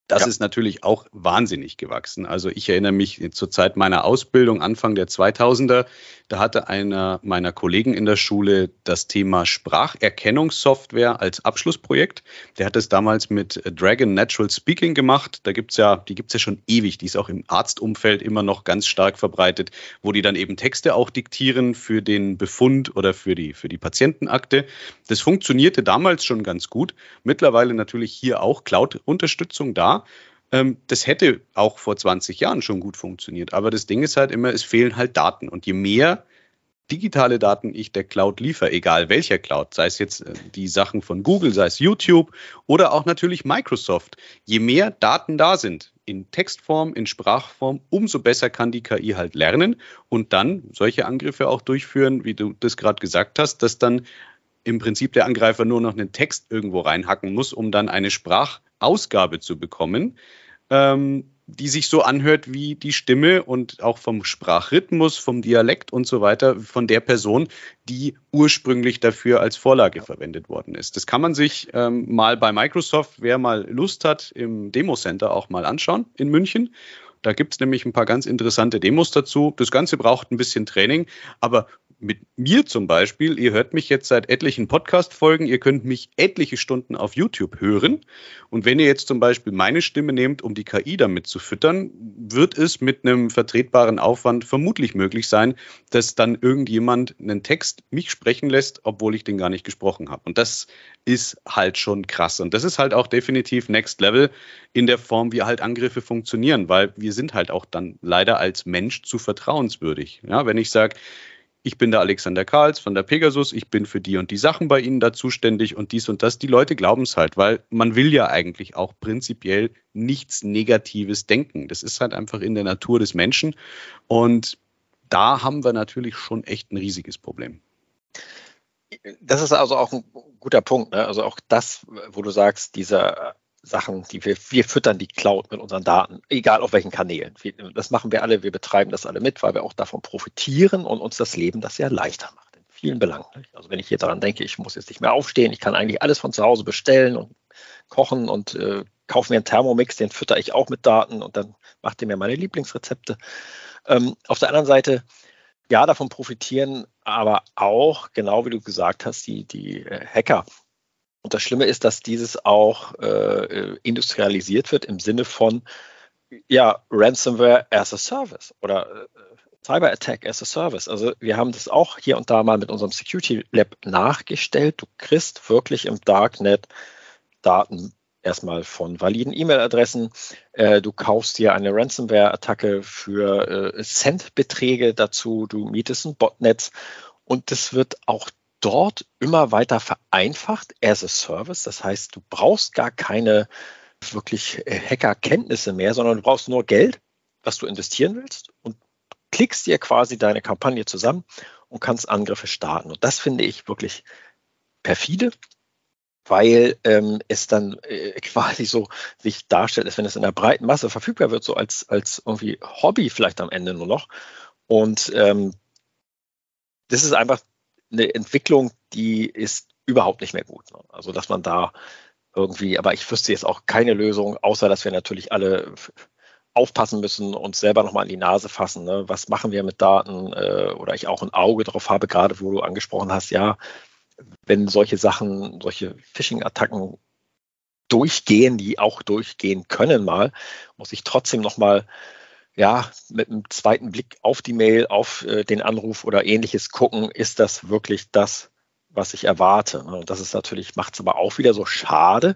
Das ja. ist natürlich auch wahnsinnig gewachsen. Also ich erinnere mich zur Zeit meiner Ausbildung, Anfang der 2000er, da hatte einer meiner Kollegen in der Schule das Thema Spracherkennungssoftware als Abschlussprojekt. Der hat es damals mit Dragon Natural Speaking gemacht. Da gibt's ja, die gibt's ja schon ewig. Die ist auch im Arztumfeld immer noch ganz stark verbreitet, wo die dann eben Texte auch diktieren für den Befund oder für die, für die Patientenakte. Das funktionierte damals schon ganz gut. Mittlerweile natürlich hier auch Cloud-Unterstützung da. Ähm, das hätte auch vor 20 Jahren schon gut funktioniert. Aber das Ding ist halt immer, es fehlen halt Daten. Und je mehr digitale Daten ich der Cloud liefere, egal welcher Cloud, sei es jetzt äh, die Sachen von Google, sei es YouTube oder auch natürlich Microsoft, je mehr Daten da sind, in Textform, in Sprachform, umso besser kann die KI halt lernen und dann solche Angriffe auch durchführen, wie du das gerade gesagt hast, dass dann im Prinzip der Angreifer nur noch einen Text irgendwo reinhacken muss, um dann eine Sprachausgabe zu bekommen, ähm, die sich so anhört wie die Stimme und auch vom Sprachrhythmus, vom Dialekt und so weiter von der Person, die ursprünglich dafür als Vorlage verwendet worden ist. Das kann man sich ähm, mal bei Microsoft, wer mal Lust hat, im Demo Center auch mal anschauen in München. Da gibt es nämlich ein paar ganz interessante Demos dazu. Das Ganze braucht ein bisschen Training, aber mit mir zum Beispiel, ihr hört mich jetzt seit etlichen Podcast-Folgen, ihr könnt mich etliche Stunden auf YouTube hören. Und wenn ihr jetzt zum Beispiel meine Stimme nehmt, um die KI damit zu füttern, wird es mit einem vertretbaren Aufwand vermutlich möglich sein, dass dann irgendjemand einen Text mich sprechen lässt, obwohl ich den gar nicht gesprochen habe. Und das ist halt schon krass. Und das ist halt auch definitiv Next Level in der Form, wie halt Angriffe funktionieren, weil wir sind halt auch dann leider als Mensch zu vertrauenswürdig. Ja, wenn ich sage, ich bin der Alexander Karls von der Pegasus, ich bin für die und die Sachen bei Ihnen da zuständig und dies und das. Die Leute glauben es halt, weil man will ja eigentlich auch prinzipiell nichts Negatives denken. Das ist halt einfach in der Natur des Menschen und da haben wir natürlich schon echt ein riesiges Problem. Das ist also auch ein guter Punkt. Ne? Also auch das, wo du sagst, dieser Sachen, die wir, wir füttern die Cloud mit unseren Daten, egal auf welchen Kanälen. Das machen wir alle, wir betreiben das alle mit, weil wir auch davon profitieren und uns das Leben das sehr leichter macht. In vielen Belangen. Also wenn ich hier daran denke, ich muss jetzt nicht mehr aufstehen, ich kann eigentlich alles von zu Hause bestellen und kochen und äh, kaufe mir einen Thermomix, den fütter ich auch mit Daten und dann macht er mir meine Lieblingsrezepte. Ähm, auf der anderen Seite, ja, davon profitieren aber auch, genau wie du gesagt hast, die, die äh, Hacker und das Schlimme ist, dass dieses auch äh, industrialisiert wird im Sinne von ja, Ransomware as a Service oder äh, Cyber Attack as a Service. Also wir haben das auch hier und da mal mit unserem Security Lab nachgestellt. Du kriegst wirklich im Darknet Daten erstmal von validen E-Mail-Adressen. Äh, du kaufst dir eine Ransomware-Attacke für äh, Centbeträge dazu. Du mietest ein Botnetz und das wird auch dort immer weiter vereinfacht as a Service. Das heißt, du brauchst gar keine wirklich äh, Hackerkenntnisse mehr, sondern du brauchst nur Geld, was du investieren willst und klickst dir quasi deine Kampagne zusammen und kannst Angriffe starten. Und das finde ich wirklich perfide, weil ähm, es dann äh, quasi so sich darstellt, als wenn es in der breiten Masse verfügbar wird, so als, als irgendwie Hobby vielleicht am Ende nur noch. Und ähm, das ist einfach eine Entwicklung, die ist überhaupt nicht mehr gut. Ne? Also dass man da irgendwie, aber ich wüsste jetzt auch keine Lösung, außer dass wir natürlich alle aufpassen müssen, uns selber nochmal an die Nase fassen. Ne? Was machen wir mit Daten? Äh, oder ich auch ein Auge drauf habe, gerade wo du angesprochen hast, ja, wenn solche Sachen, solche Phishing-Attacken durchgehen, die auch durchgehen können mal, muss ich trotzdem nochmal ja, mit einem zweiten Blick auf die Mail, auf äh, den Anruf oder ähnliches gucken, ist das wirklich das, was ich erwarte. Ne? Und das ist natürlich, macht es aber auch wieder so schade,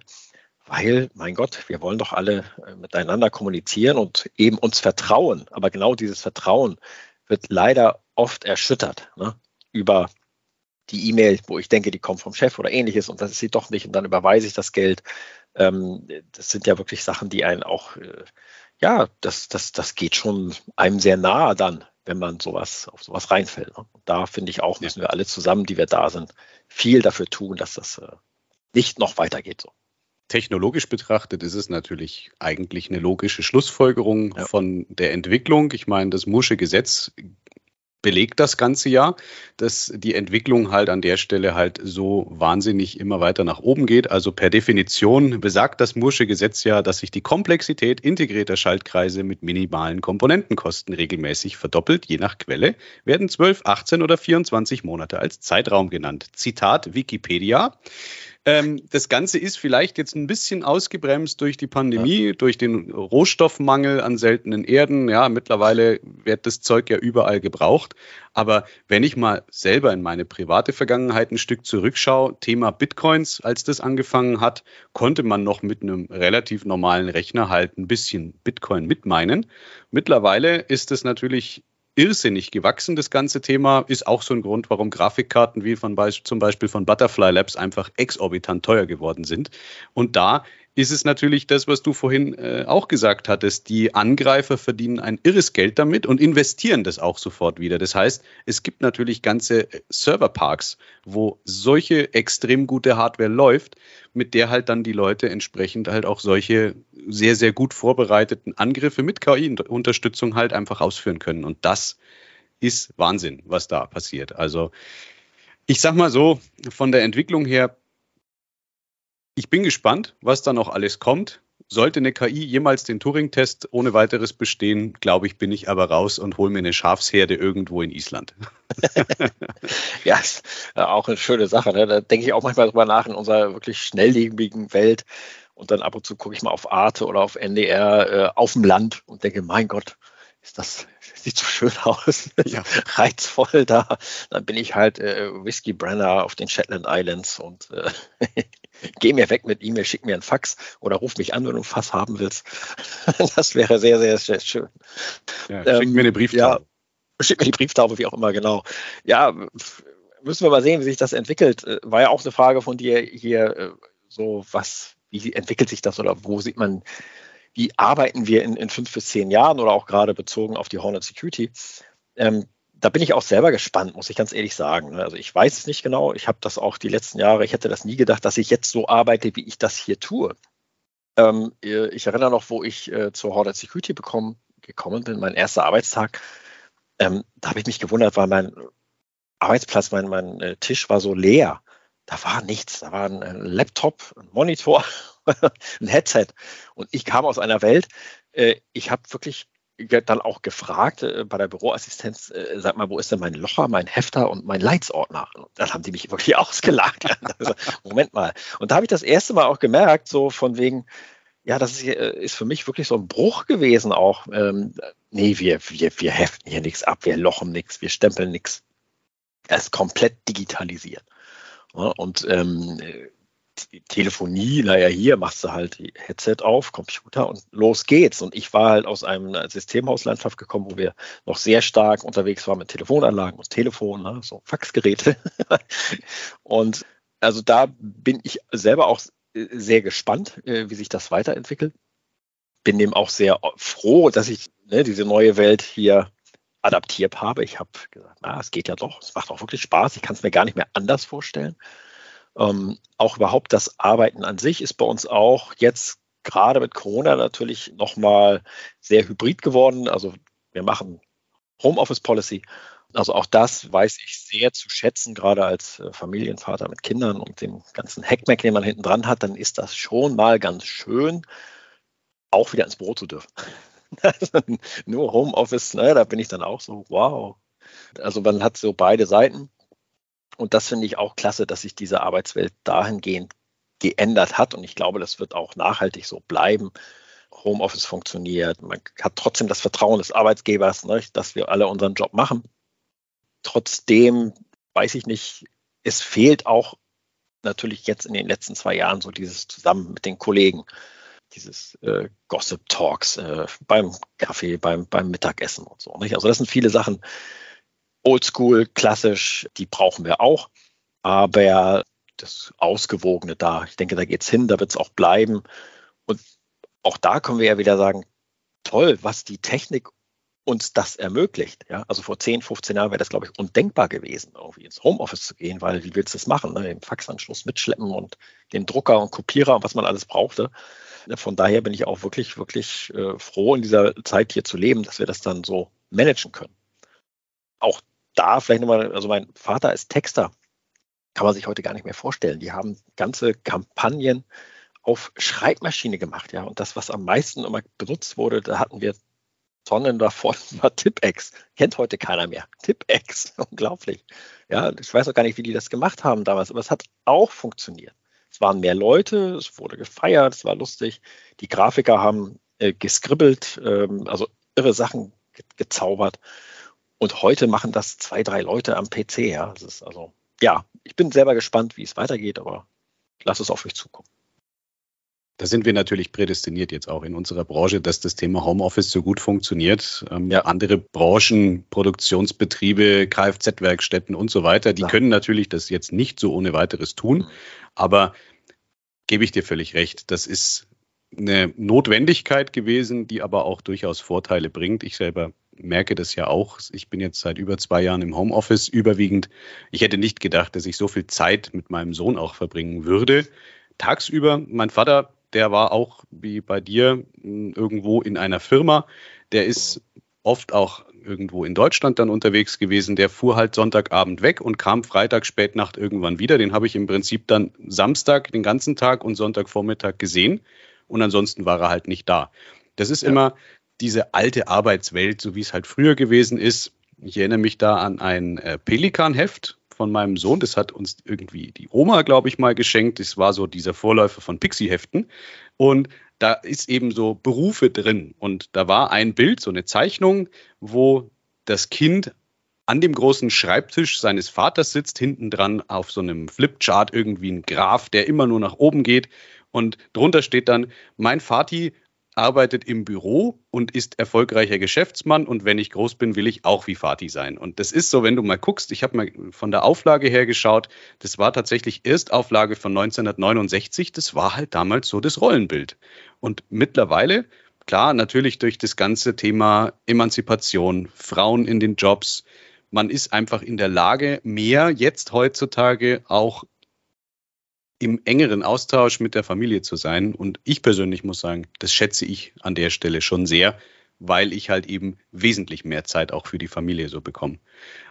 weil, mein Gott, wir wollen doch alle äh, miteinander kommunizieren und eben uns vertrauen. Aber genau dieses Vertrauen wird leider oft erschüttert ne? über die E-Mail, wo ich denke, die kommt vom Chef oder ähnliches und das ist sie doch nicht und dann überweise ich das Geld. Ähm, das sind ja wirklich Sachen, die einen auch äh, ja, das, das, das geht schon einem sehr nahe dann, wenn man sowas auf sowas reinfällt. Ne? Da finde ich auch, müssen wir alle zusammen, die wir da sind, viel dafür tun, dass das äh, nicht noch weitergeht. So. Technologisch betrachtet ist es natürlich eigentlich eine logische Schlussfolgerung ja. von der Entwicklung. Ich meine, das Musche Gesetz belegt das ganze Jahr, dass die Entwicklung halt an der Stelle halt so wahnsinnig immer weiter nach oben geht. Also per Definition besagt das Mursche Gesetz ja, dass sich die Komplexität integrierter Schaltkreise mit minimalen Komponentenkosten regelmäßig verdoppelt. Je nach Quelle werden 12, 18 oder 24 Monate als Zeitraum genannt. Zitat Wikipedia. Ähm, das Ganze ist vielleicht jetzt ein bisschen ausgebremst durch die Pandemie, ja. durch den Rohstoffmangel an seltenen Erden. Ja, mittlerweile wird das Zeug ja überall gebraucht. Aber wenn ich mal selber in meine private Vergangenheit ein Stück zurückschaue, Thema Bitcoins, als das angefangen hat, konnte man noch mit einem relativ normalen Rechner halt ein bisschen Bitcoin mitmeinen. Mittlerweile ist es natürlich irrsinnig gewachsen, das ganze Thema. Ist auch so ein Grund, warum Grafikkarten wie von zum Beispiel von Butterfly Labs einfach exorbitant teuer geworden sind. Und da ist es natürlich das, was du vorhin äh, auch gesagt hattest. Die Angreifer verdienen ein irres Geld damit und investieren das auch sofort wieder. Das heißt, es gibt natürlich ganze Serverparks, wo solche extrem gute Hardware läuft, mit der halt dann die Leute entsprechend halt auch solche sehr, sehr gut vorbereiteten Angriffe mit KI-Unterstützung halt einfach ausführen können. Und das ist Wahnsinn, was da passiert. Also ich sag mal so, von der Entwicklung her ich bin gespannt, was da noch alles kommt. Sollte eine KI jemals den Turing-Test ohne weiteres bestehen, glaube ich, bin ich aber raus und hole mir eine Schafsherde irgendwo in Island. ja, ist auch eine schöne Sache. Ne? Da denke ich auch manchmal drüber nach in unserer wirklich schnelllebigen Welt. Und dann ab und zu gucke ich mal auf Arte oder auf NDR äh, auf dem Land und denke, mein Gott, ist das sieht so schön aus, ja. reizvoll da. Dann bin ich halt äh, Whiskey Brenner auf den Shetland Islands und äh, geh mir weg mit E-Mail, schick mir ein Fax oder ruf mich an, wenn du ein Fass haben willst. das wäre sehr, sehr, sehr schön. Ja, schick ähm, mir eine Brieftaube. Ja, schick mir die Brieftaube, wie auch immer, genau. Ja, müssen wir mal sehen, wie sich das entwickelt. Äh, war ja auch eine Frage von dir hier, äh, so was, wie entwickelt sich das oder wo sieht man wie arbeiten wir in, in fünf bis zehn Jahren oder auch gerade bezogen auf die Hornet Security. Ähm, da bin ich auch selber gespannt, muss ich ganz ehrlich sagen. Ne? Also ich weiß es nicht genau. Ich habe das auch die letzten Jahre, ich hätte das nie gedacht, dass ich jetzt so arbeite, wie ich das hier tue. Ähm, ich erinnere noch, wo ich äh, zur Hornet Security bekommen, gekommen bin, mein erster Arbeitstag. Ähm, da habe ich mich gewundert, weil mein Arbeitsplatz, mein, mein äh, Tisch war so leer. Da war nichts. Da war ein, ein Laptop, ein Monitor ein Headset. Und ich kam aus einer Welt, äh, ich habe wirklich dann auch gefragt äh, bei der Büroassistenz, äh, sag mal, wo ist denn mein Locher, mein Hefter und mein Leitsordner? Und dann haben die mich wirklich ausgelacht. also, Moment mal. Und da habe ich das erste Mal auch gemerkt, so von wegen, ja, das ist, äh, ist für mich wirklich so ein Bruch gewesen auch. Ähm, nee, wir, wir, wir heften hier nichts ab, wir lochen nichts, wir stempeln nichts. Er ist komplett digitalisiert. Und ähm, Telefonie, naja, hier machst du halt die Headset auf, Computer und los geht's. Und ich war halt aus einem Systemhauslandschaft gekommen, wo wir noch sehr stark unterwegs waren mit Telefonanlagen und Telefon, ne, so Faxgeräte. und also da bin ich selber auch sehr gespannt, äh, wie sich das weiterentwickelt. Bin dem auch sehr froh, dass ich ne, diese neue Welt hier adaptiert habe. Ich habe gesagt, na, es geht ja doch, es macht auch wirklich Spaß. Ich kann es mir gar nicht mehr anders vorstellen. Ähm, auch überhaupt das Arbeiten an sich ist bei uns auch jetzt gerade mit Corona natürlich nochmal sehr hybrid geworden. Also wir machen Homeoffice Policy. Also auch das weiß ich sehr zu schätzen, gerade als äh, Familienvater mit Kindern und dem ganzen Hackmack, den man hinten dran hat, dann ist das schon mal ganz schön, auch wieder ins Büro zu dürfen. Nur Homeoffice, ne, da bin ich dann auch so, wow. Also man hat so beide Seiten. Und das finde ich auch klasse, dass sich diese Arbeitswelt dahingehend geändert hat. Und ich glaube, das wird auch nachhaltig so bleiben. Homeoffice funktioniert. Man hat trotzdem das Vertrauen des Arbeitgebers, ne, dass wir alle unseren Job machen. Trotzdem weiß ich nicht, es fehlt auch natürlich jetzt in den letzten zwei Jahren so dieses Zusammen mit den Kollegen, dieses äh, Gossip Talks äh, beim Kaffee, beim, beim Mittagessen und so. Nicht? Also das sind viele Sachen, oldschool, klassisch, die brauchen wir auch. Aber das Ausgewogene da, ich denke, da geht es hin, da wird es auch bleiben. Und auch da können wir ja wieder sagen, toll, was die Technik uns das ermöglicht. Ja? Also vor 10, 15 Jahren wäre das, glaube ich, undenkbar gewesen, irgendwie ins Homeoffice zu gehen, weil wie willst du das machen? Ne? Den Faxanschluss mitschleppen und den Drucker und Kopierer und was man alles brauchte. Von daher bin ich auch wirklich, wirklich äh, froh, in dieser Zeit hier zu leben, dass wir das dann so managen können. Auch da vielleicht nochmal, also mein Vater ist Texter, kann man sich heute gar nicht mehr vorstellen. Die haben ganze Kampagnen auf Schreibmaschine gemacht, ja. Und das, was am meisten immer benutzt wurde, da hatten wir Tonnen davon, war Tipex. Kennt heute keiner mehr. Tipex, unglaublich. Ja, ich weiß auch gar nicht, wie die das gemacht haben damals, aber es hat auch funktioniert. Es waren mehr Leute, es wurde gefeiert, es war lustig. Die Grafiker haben äh, geskribbelt, ähm, also irre Sachen ge gezaubert. Und heute machen das zwei, drei Leute am PC. Ja, das ist also, ja, ich bin selber gespannt, wie es weitergeht, aber lass es auf euch zukommen. Da sind wir natürlich prädestiniert jetzt auch in unserer Branche, dass das Thema Homeoffice so gut funktioniert. Ähm, ja. Andere Branchen, Produktionsbetriebe, Kfz-Werkstätten und so weiter, die ja. können natürlich das jetzt nicht so ohne weiteres tun. Mhm. Aber gebe ich dir völlig recht. Das ist eine Notwendigkeit gewesen, die aber auch durchaus Vorteile bringt. Ich selber merke das ja auch. Ich bin jetzt seit über zwei Jahren im Homeoffice überwiegend. Ich hätte nicht gedacht, dass ich so viel Zeit mit meinem Sohn auch verbringen würde. Tagsüber, mein Vater, der war auch wie bei dir irgendwo in einer Firma. Der ist oft auch irgendwo in Deutschland dann unterwegs gewesen. Der fuhr halt Sonntagabend weg und kam Freitag Spätnacht irgendwann wieder. Den habe ich im Prinzip dann Samstag den ganzen Tag und Sonntagvormittag gesehen. Und ansonsten war er halt nicht da. Das ist ja. immer diese alte Arbeitswelt, so wie es halt früher gewesen ist. Ich erinnere mich da an ein äh, Pelikan-Heft von meinem Sohn. Das hat uns irgendwie die Oma, glaube ich, mal geschenkt. Das war so dieser Vorläufer von Pixie-Heften. Und da ist eben so Berufe drin. Und da war ein Bild, so eine Zeichnung, wo das Kind an dem großen Schreibtisch seines Vaters sitzt, hinten dran auf so einem Flipchart irgendwie ein Graph, der immer nur nach oben geht. Und drunter steht dann, mein Vati arbeitet im Büro und ist erfolgreicher Geschäftsmann und wenn ich groß bin, will ich auch wie Vati sein. Und das ist so, wenn du mal guckst, ich habe mal von der Auflage her geschaut, das war tatsächlich Erstauflage von 1969, das war halt damals so das Rollenbild. Und mittlerweile, klar, natürlich durch das ganze Thema Emanzipation, Frauen in den Jobs, man ist einfach in der Lage, mehr jetzt heutzutage auch im engeren Austausch mit der Familie zu sein. Und ich persönlich muss sagen, das schätze ich an der Stelle schon sehr, weil ich halt eben wesentlich mehr Zeit auch für die Familie so bekomme.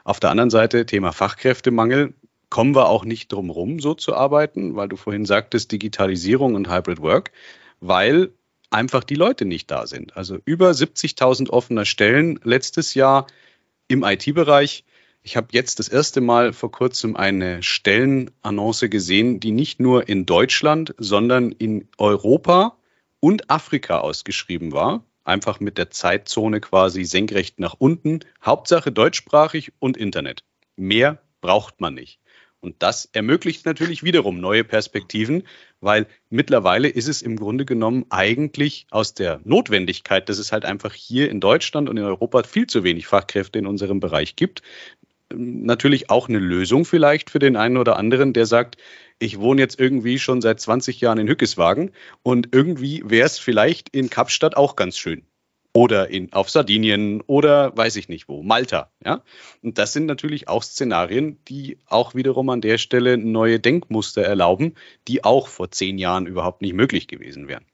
Auf der anderen Seite, Thema Fachkräftemangel, kommen wir auch nicht drum rum, so zu arbeiten, weil du vorhin sagtest, Digitalisierung und Hybrid Work, weil einfach die Leute nicht da sind. Also über 70.000 offener Stellen letztes Jahr im IT-Bereich. Ich habe jetzt das erste Mal vor kurzem eine Stellenannonce gesehen, die nicht nur in Deutschland, sondern in Europa und Afrika ausgeschrieben war. Einfach mit der Zeitzone quasi senkrecht nach unten. Hauptsache deutschsprachig und Internet. Mehr braucht man nicht. Und das ermöglicht natürlich wiederum neue Perspektiven, weil mittlerweile ist es im Grunde genommen eigentlich aus der Notwendigkeit, dass es halt einfach hier in Deutschland und in Europa viel zu wenig Fachkräfte in unserem Bereich gibt, natürlich auch eine Lösung vielleicht für den einen oder anderen, der sagt, ich wohne jetzt irgendwie schon seit 20 Jahren in Hückeswagen und irgendwie wäre es vielleicht in Kapstadt auch ganz schön. Oder in, auf Sardinien oder weiß ich nicht wo, Malta. Ja? Und das sind natürlich auch Szenarien, die auch wiederum an der Stelle neue Denkmuster erlauben, die auch vor zehn Jahren überhaupt nicht möglich gewesen wären.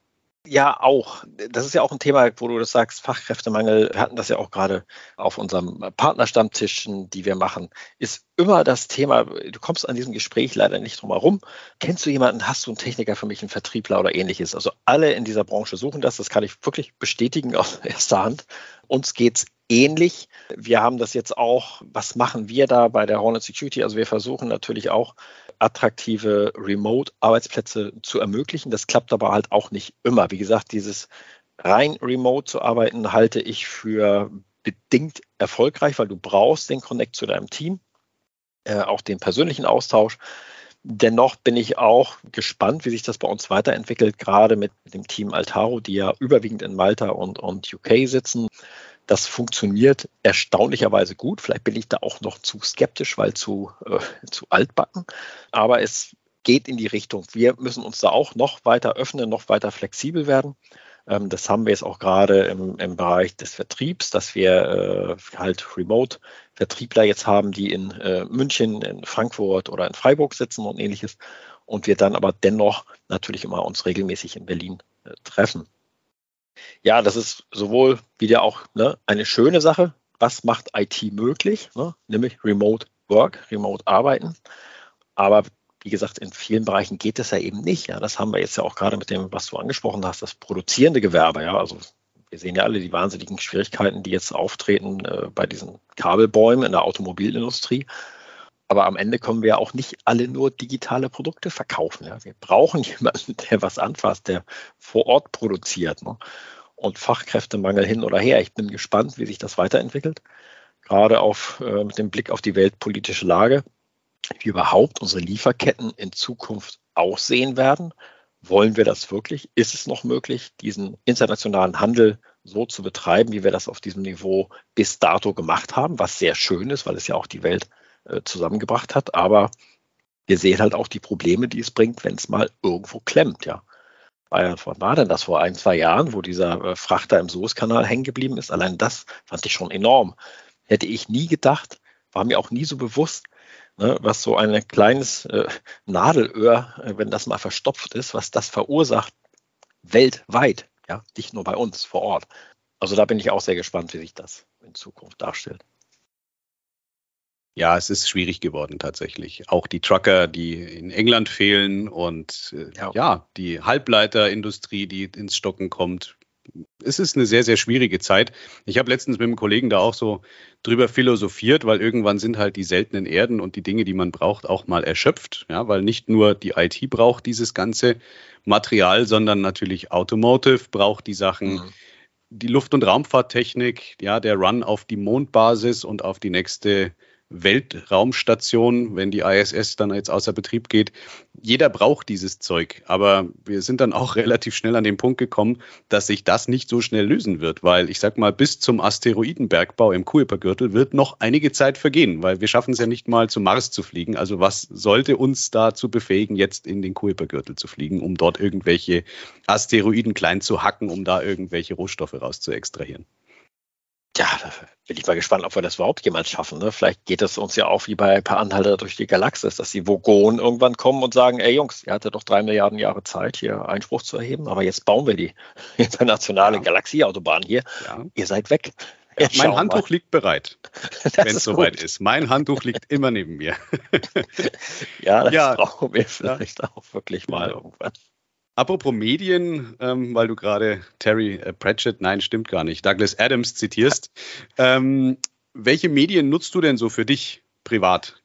Ja, auch. Das ist ja auch ein Thema, wo du das sagst, Fachkräftemangel. Wir hatten das ja auch gerade auf unserem Partnerstammtischen, die wir machen, ist immer das Thema, du kommst an diesem Gespräch leider nicht drum herum. Kennst du jemanden, hast du einen Techniker für mich, einen Vertriebler oder ähnliches? Also alle in dieser Branche suchen das, das kann ich wirklich bestätigen aus erster Hand. Uns geht's ähnlich. Wir haben das jetzt auch, was machen wir da bei der Hornet Security? Also wir versuchen natürlich auch attraktive Remote-Arbeitsplätze zu ermöglichen. Das klappt aber halt auch nicht immer. Wie gesagt, dieses rein remote zu arbeiten, halte ich für bedingt erfolgreich, weil du brauchst den Connect zu deinem Team, äh, auch den persönlichen Austausch. Dennoch bin ich auch gespannt, wie sich das bei uns weiterentwickelt, gerade mit dem Team Altaro, die ja überwiegend in Malta und, und UK sitzen. Das funktioniert erstaunlicherweise gut. Vielleicht bin ich da auch noch zu skeptisch, weil zu, äh, zu altbacken. Aber es geht in die Richtung. Wir müssen uns da auch noch weiter öffnen, noch weiter flexibel werden. Ähm, das haben wir jetzt auch gerade im, im Bereich des Vertriebs, dass wir äh, halt Remote-Vertriebler jetzt haben, die in äh, München, in Frankfurt oder in Freiburg sitzen und ähnliches. Und wir dann aber dennoch natürlich immer uns regelmäßig in Berlin äh, treffen. Ja, das ist sowohl wieder auch ne, eine schöne Sache. Was macht IT möglich? Ne? Nämlich Remote Work, Remote Arbeiten. Aber wie gesagt, in vielen Bereichen geht das ja eben nicht. Ja, das haben wir jetzt ja auch gerade mit dem, was du angesprochen hast, das produzierende Gewerbe. Ja, also wir sehen ja alle die wahnsinnigen Schwierigkeiten, die jetzt auftreten äh, bei diesen Kabelbäumen in der Automobilindustrie. Aber am Ende können wir ja auch nicht alle nur digitale Produkte verkaufen. Ja. Wir brauchen jemanden, der was anfasst, der vor Ort produziert. Ne? Und Fachkräftemangel hin oder her. Ich bin gespannt, wie sich das weiterentwickelt. Gerade auf, äh, mit dem Blick auf die weltpolitische Lage, wie überhaupt unsere Lieferketten in Zukunft aussehen werden. Wollen wir das wirklich? Ist es noch möglich, diesen internationalen Handel so zu betreiben, wie wir das auf diesem Niveau bis dato gemacht haben, was sehr schön ist, weil es ja auch die Welt äh, zusammengebracht hat. Aber wir sehen halt auch die Probleme, die es bringt, wenn es mal irgendwo klemmt, ja. Was war denn das vor ein, zwei Jahren, wo dieser äh, Frachter im Suezkanal hängen geblieben ist? Allein das fand ich schon enorm. Hätte ich nie gedacht, war mir auch nie so bewusst, ne, was so ein kleines äh, Nadelöhr, äh, wenn das mal verstopft ist, was das verursacht weltweit, ja, nicht nur bei uns vor Ort. Also da bin ich auch sehr gespannt, wie sich das in Zukunft darstellt. Ja, es ist schwierig geworden tatsächlich. Auch die Trucker, die in England fehlen und äh, ja. ja, die Halbleiterindustrie, die ins Stocken kommt. Es ist eine sehr, sehr schwierige Zeit. Ich habe letztens mit einem Kollegen da auch so drüber philosophiert, weil irgendwann sind halt die seltenen Erden und die Dinge, die man braucht, auch mal erschöpft. Ja, weil nicht nur die IT braucht dieses ganze Material, sondern natürlich Automotive braucht die Sachen. Mhm. Die Luft- und Raumfahrttechnik, ja, der Run auf die Mondbasis und auf die nächste Weltraumstation, wenn die ISS dann jetzt außer Betrieb geht. Jeder braucht dieses Zeug, aber wir sind dann auch relativ schnell an den Punkt gekommen, dass sich das nicht so schnell lösen wird, weil ich sag mal, bis zum Asteroidenbergbau im Kuipergürtel wird noch einige Zeit vergehen, weil wir schaffen es ja nicht mal zum Mars zu fliegen. Also was sollte uns dazu befähigen, jetzt in den Kuipergürtel zu fliegen, um dort irgendwelche Asteroiden klein zu hacken, um da irgendwelche Rohstoffe raus zu extrahieren? Ja, da bin ich mal gespannt, ob wir das überhaupt jemals schaffen. Ne? Vielleicht geht es uns ja auch wie bei Per Anhalter durch die Galaxis, dass die Vogonen irgendwann kommen und sagen, ey Jungs, ihr hattet doch drei Milliarden Jahre Zeit, hier Einspruch zu erheben, aber jetzt bauen wir die internationale ja. Galaxieautobahn hier. Ja. Ihr seid weg. Ja, mein Handtuch mal. liegt bereit, wenn es soweit ist. Mein Handtuch liegt immer neben mir. ja, das ja. brauchen wir vielleicht auch wirklich mal irgendwann. Apropos Medien, ähm, weil du gerade Terry äh, Pratchett, nein, stimmt gar nicht, Douglas Adams zitierst. Ähm, welche Medien nutzt du denn so für dich privat?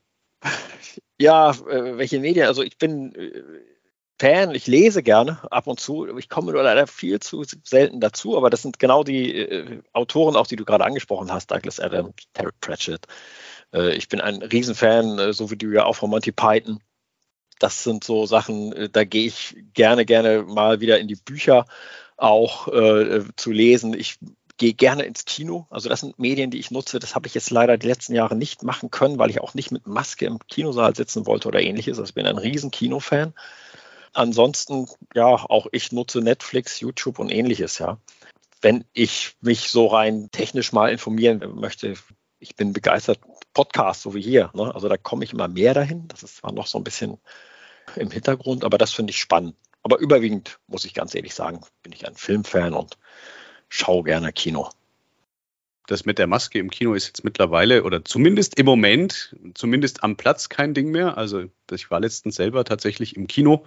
Ja, äh, welche Medien? Also ich bin äh, Fan, ich lese gerne ab und zu. Ich komme nur leider viel zu selten dazu, aber das sind genau die Autoren, auch die du gerade angesprochen hast, Douglas Adams, Terry Pratchett. Ich bin ein Riesenfan, so wie du ja auch von Monty Python das sind so Sachen, äh, da gehe ich gerne, gerne mal wieder in die Bücher auch äh, zu lesen. Ich gehe gerne ins Kino. Also das sind Medien, die ich nutze. Das habe ich jetzt leider die letzten Jahre nicht machen können, weil ich auch nicht mit Maske im Kinosaal sitzen wollte oder ähnliches. Also ich bin ein riesen Kinofan. Ansonsten, ja, auch ich nutze Netflix, YouTube und ähnliches, ja. Wenn ich mich so rein technisch mal informieren möchte, ich bin begeistert Podcast, so wie hier. Ne? Also da komme ich immer mehr dahin. Das ist zwar noch so ein bisschen im Hintergrund, aber das finde ich spannend. Aber überwiegend, muss ich ganz ehrlich sagen, bin ich ein Filmfan und schaue gerne Kino. Das mit der Maske im Kino ist jetzt mittlerweile oder zumindest im Moment, zumindest am Platz kein Ding mehr. Also ich war letztens selber tatsächlich im Kino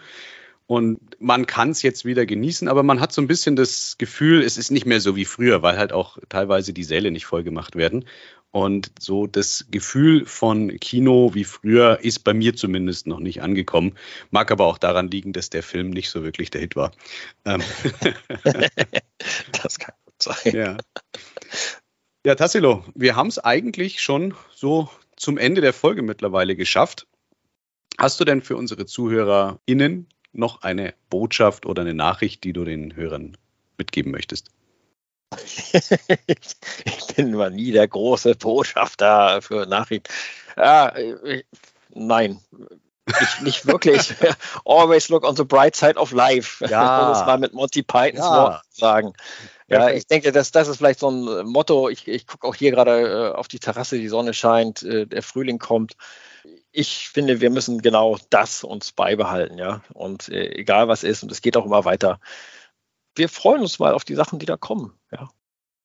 und man kann es jetzt wieder genießen, aber man hat so ein bisschen das Gefühl, es ist nicht mehr so wie früher, weil halt auch teilweise die Säle nicht voll gemacht werden. Und so das Gefühl von Kino wie früher ist bei mir zumindest noch nicht angekommen. Mag aber auch daran liegen, dass der Film nicht so wirklich der Hit war. Ähm. das kann gut sein. Ja, ja Tassilo, wir haben es eigentlich schon so zum Ende der Folge mittlerweile geschafft. Hast du denn für unsere ZuhörerInnen noch eine Botschaft oder eine Nachricht, die du den Hörern mitgeben möchtest? Ich bin mal nie der große Botschafter für Nachrichten. Ja, nein, ich, nicht wirklich. Always look on the bright side of life. Ja. Um es mal mit Monty Pythons ja. Sagen. Ja, ich denke, das, das ist vielleicht so ein Motto. Ich, ich gucke auch hier gerade äh, auf die Terrasse, die Sonne scheint, äh, der Frühling kommt. Ich finde, wir müssen genau das uns beibehalten, ja. Und äh, egal was ist, und es geht auch immer weiter wir freuen uns mal auf die Sachen, die da kommen.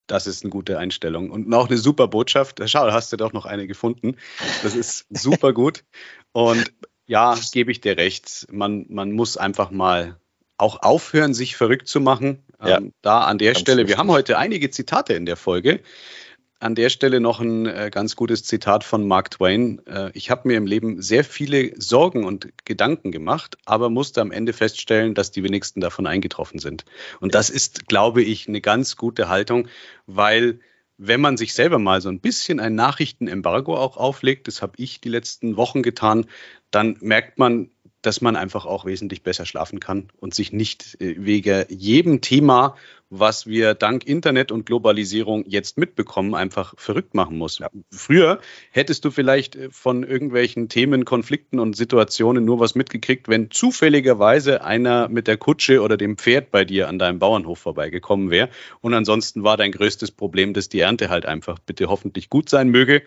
Das ist eine gute Einstellung und auch eine super Botschaft. Schau, hast du doch noch eine gefunden. Das ist super gut. Und ja, gebe ich dir recht. Man, man muss einfach mal auch aufhören, sich verrückt zu machen. Ja. Ähm, da an der Stelle, richtig. wir haben heute einige Zitate in der Folge an der Stelle noch ein äh, ganz gutes Zitat von Mark Twain. Äh, ich habe mir im Leben sehr viele Sorgen und Gedanken gemacht, aber musste am Ende feststellen, dass die wenigsten davon eingetroffen sind. Und das ist, glaube ich, eine ganz gute Haltung, weil wenn man sich selber mal so ein bisschen ein Nachrichtenembargo auch auflegt, das habe ich die letzten Wochen getan, dann merkt man, dass man einfach auch wesentlich besser schlafen kann und sich nicht äh, wegen jedem Thema, was wir dank Internet und Globalisierung jetzt mitbekommen, einfach verrückt machen muss. Früher hättest du vielleicht äh, von irgendwelchen Themen, Konflikten und Situationen nur was mitgekriegt, wenn zufälligerweise einer mit der Kutsche oder dem Pferd bei dir an deinem Bauernhof vorbeigekommen wäre. Und ansonsten war dein größtes Problem, dass die Ernte halt einfach bitte hoffentlich gut sein möge.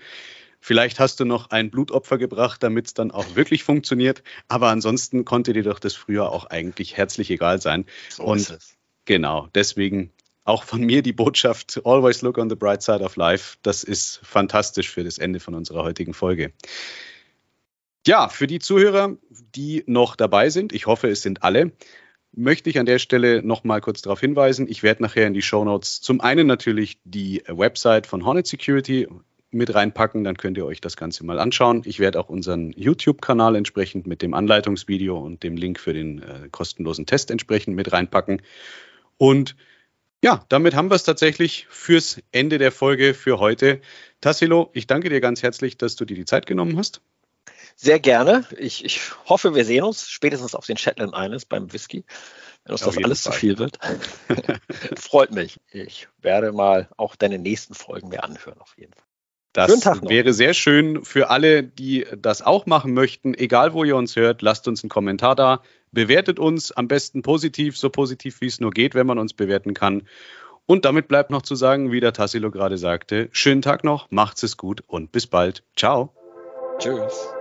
Vielleicht hast du noch ein Blutopfer gebracht, damit es dann auch wirklich funktioniert. Aber ansonsten konnte dir doch das früher auch eigentlich herzlich egal sein. So Und genau, deswegen auch von mir die Botschaft, always look on the bright side of life. Das ist fantastisch für das Ende von unserer heutigen Folge. Ja, für die Zuhörer, die noch dabei sind, ich hoffe, es sind alle, möchte ich an der Stelle noch mal kurz darauf hinweisen. Ich werde nachher in die Show Notes zum einen natürlich die Website von Hornet Security mit reinpacken, dann könnt ihr euch das Ganze mal anschauen. Ich werde auch unseren YouTube-Kanal entsprechend mit dem Anleitungsvideo und dem Link für den äh, kostenlosen Test entsprechend mit reinpacken. Und ja, damit haben wir es tatsächlich fürs Ende der Folge für heute. Tassilo, ich danke dir ganz herzlich, dass du dir die Zeit genommen hast. Sehr gerne. Ich, ich hoffe, wir sehen uns spätestens auf den Shetland Islands beim Whisky, wenn uns das alles Fall. zu viel wird. Freut mich. Ich werde mal auch deine nächsten Folgen mir anhören, auf jeden Fall. Das wäre sehr schön für alle, die das auch machen möchten. Egal, wo ihr uns hört, lasst uns einen Kommentar da. Bewertet uns am besten positiv, so positiv wie es nur geht, wenn man uns bewerten kann. Und damit bleibt noch zu sagen, wie der Tassilo gerade sagte, schönen Tag noch, macht's es gut und bis bald. Ciao. Tschüss.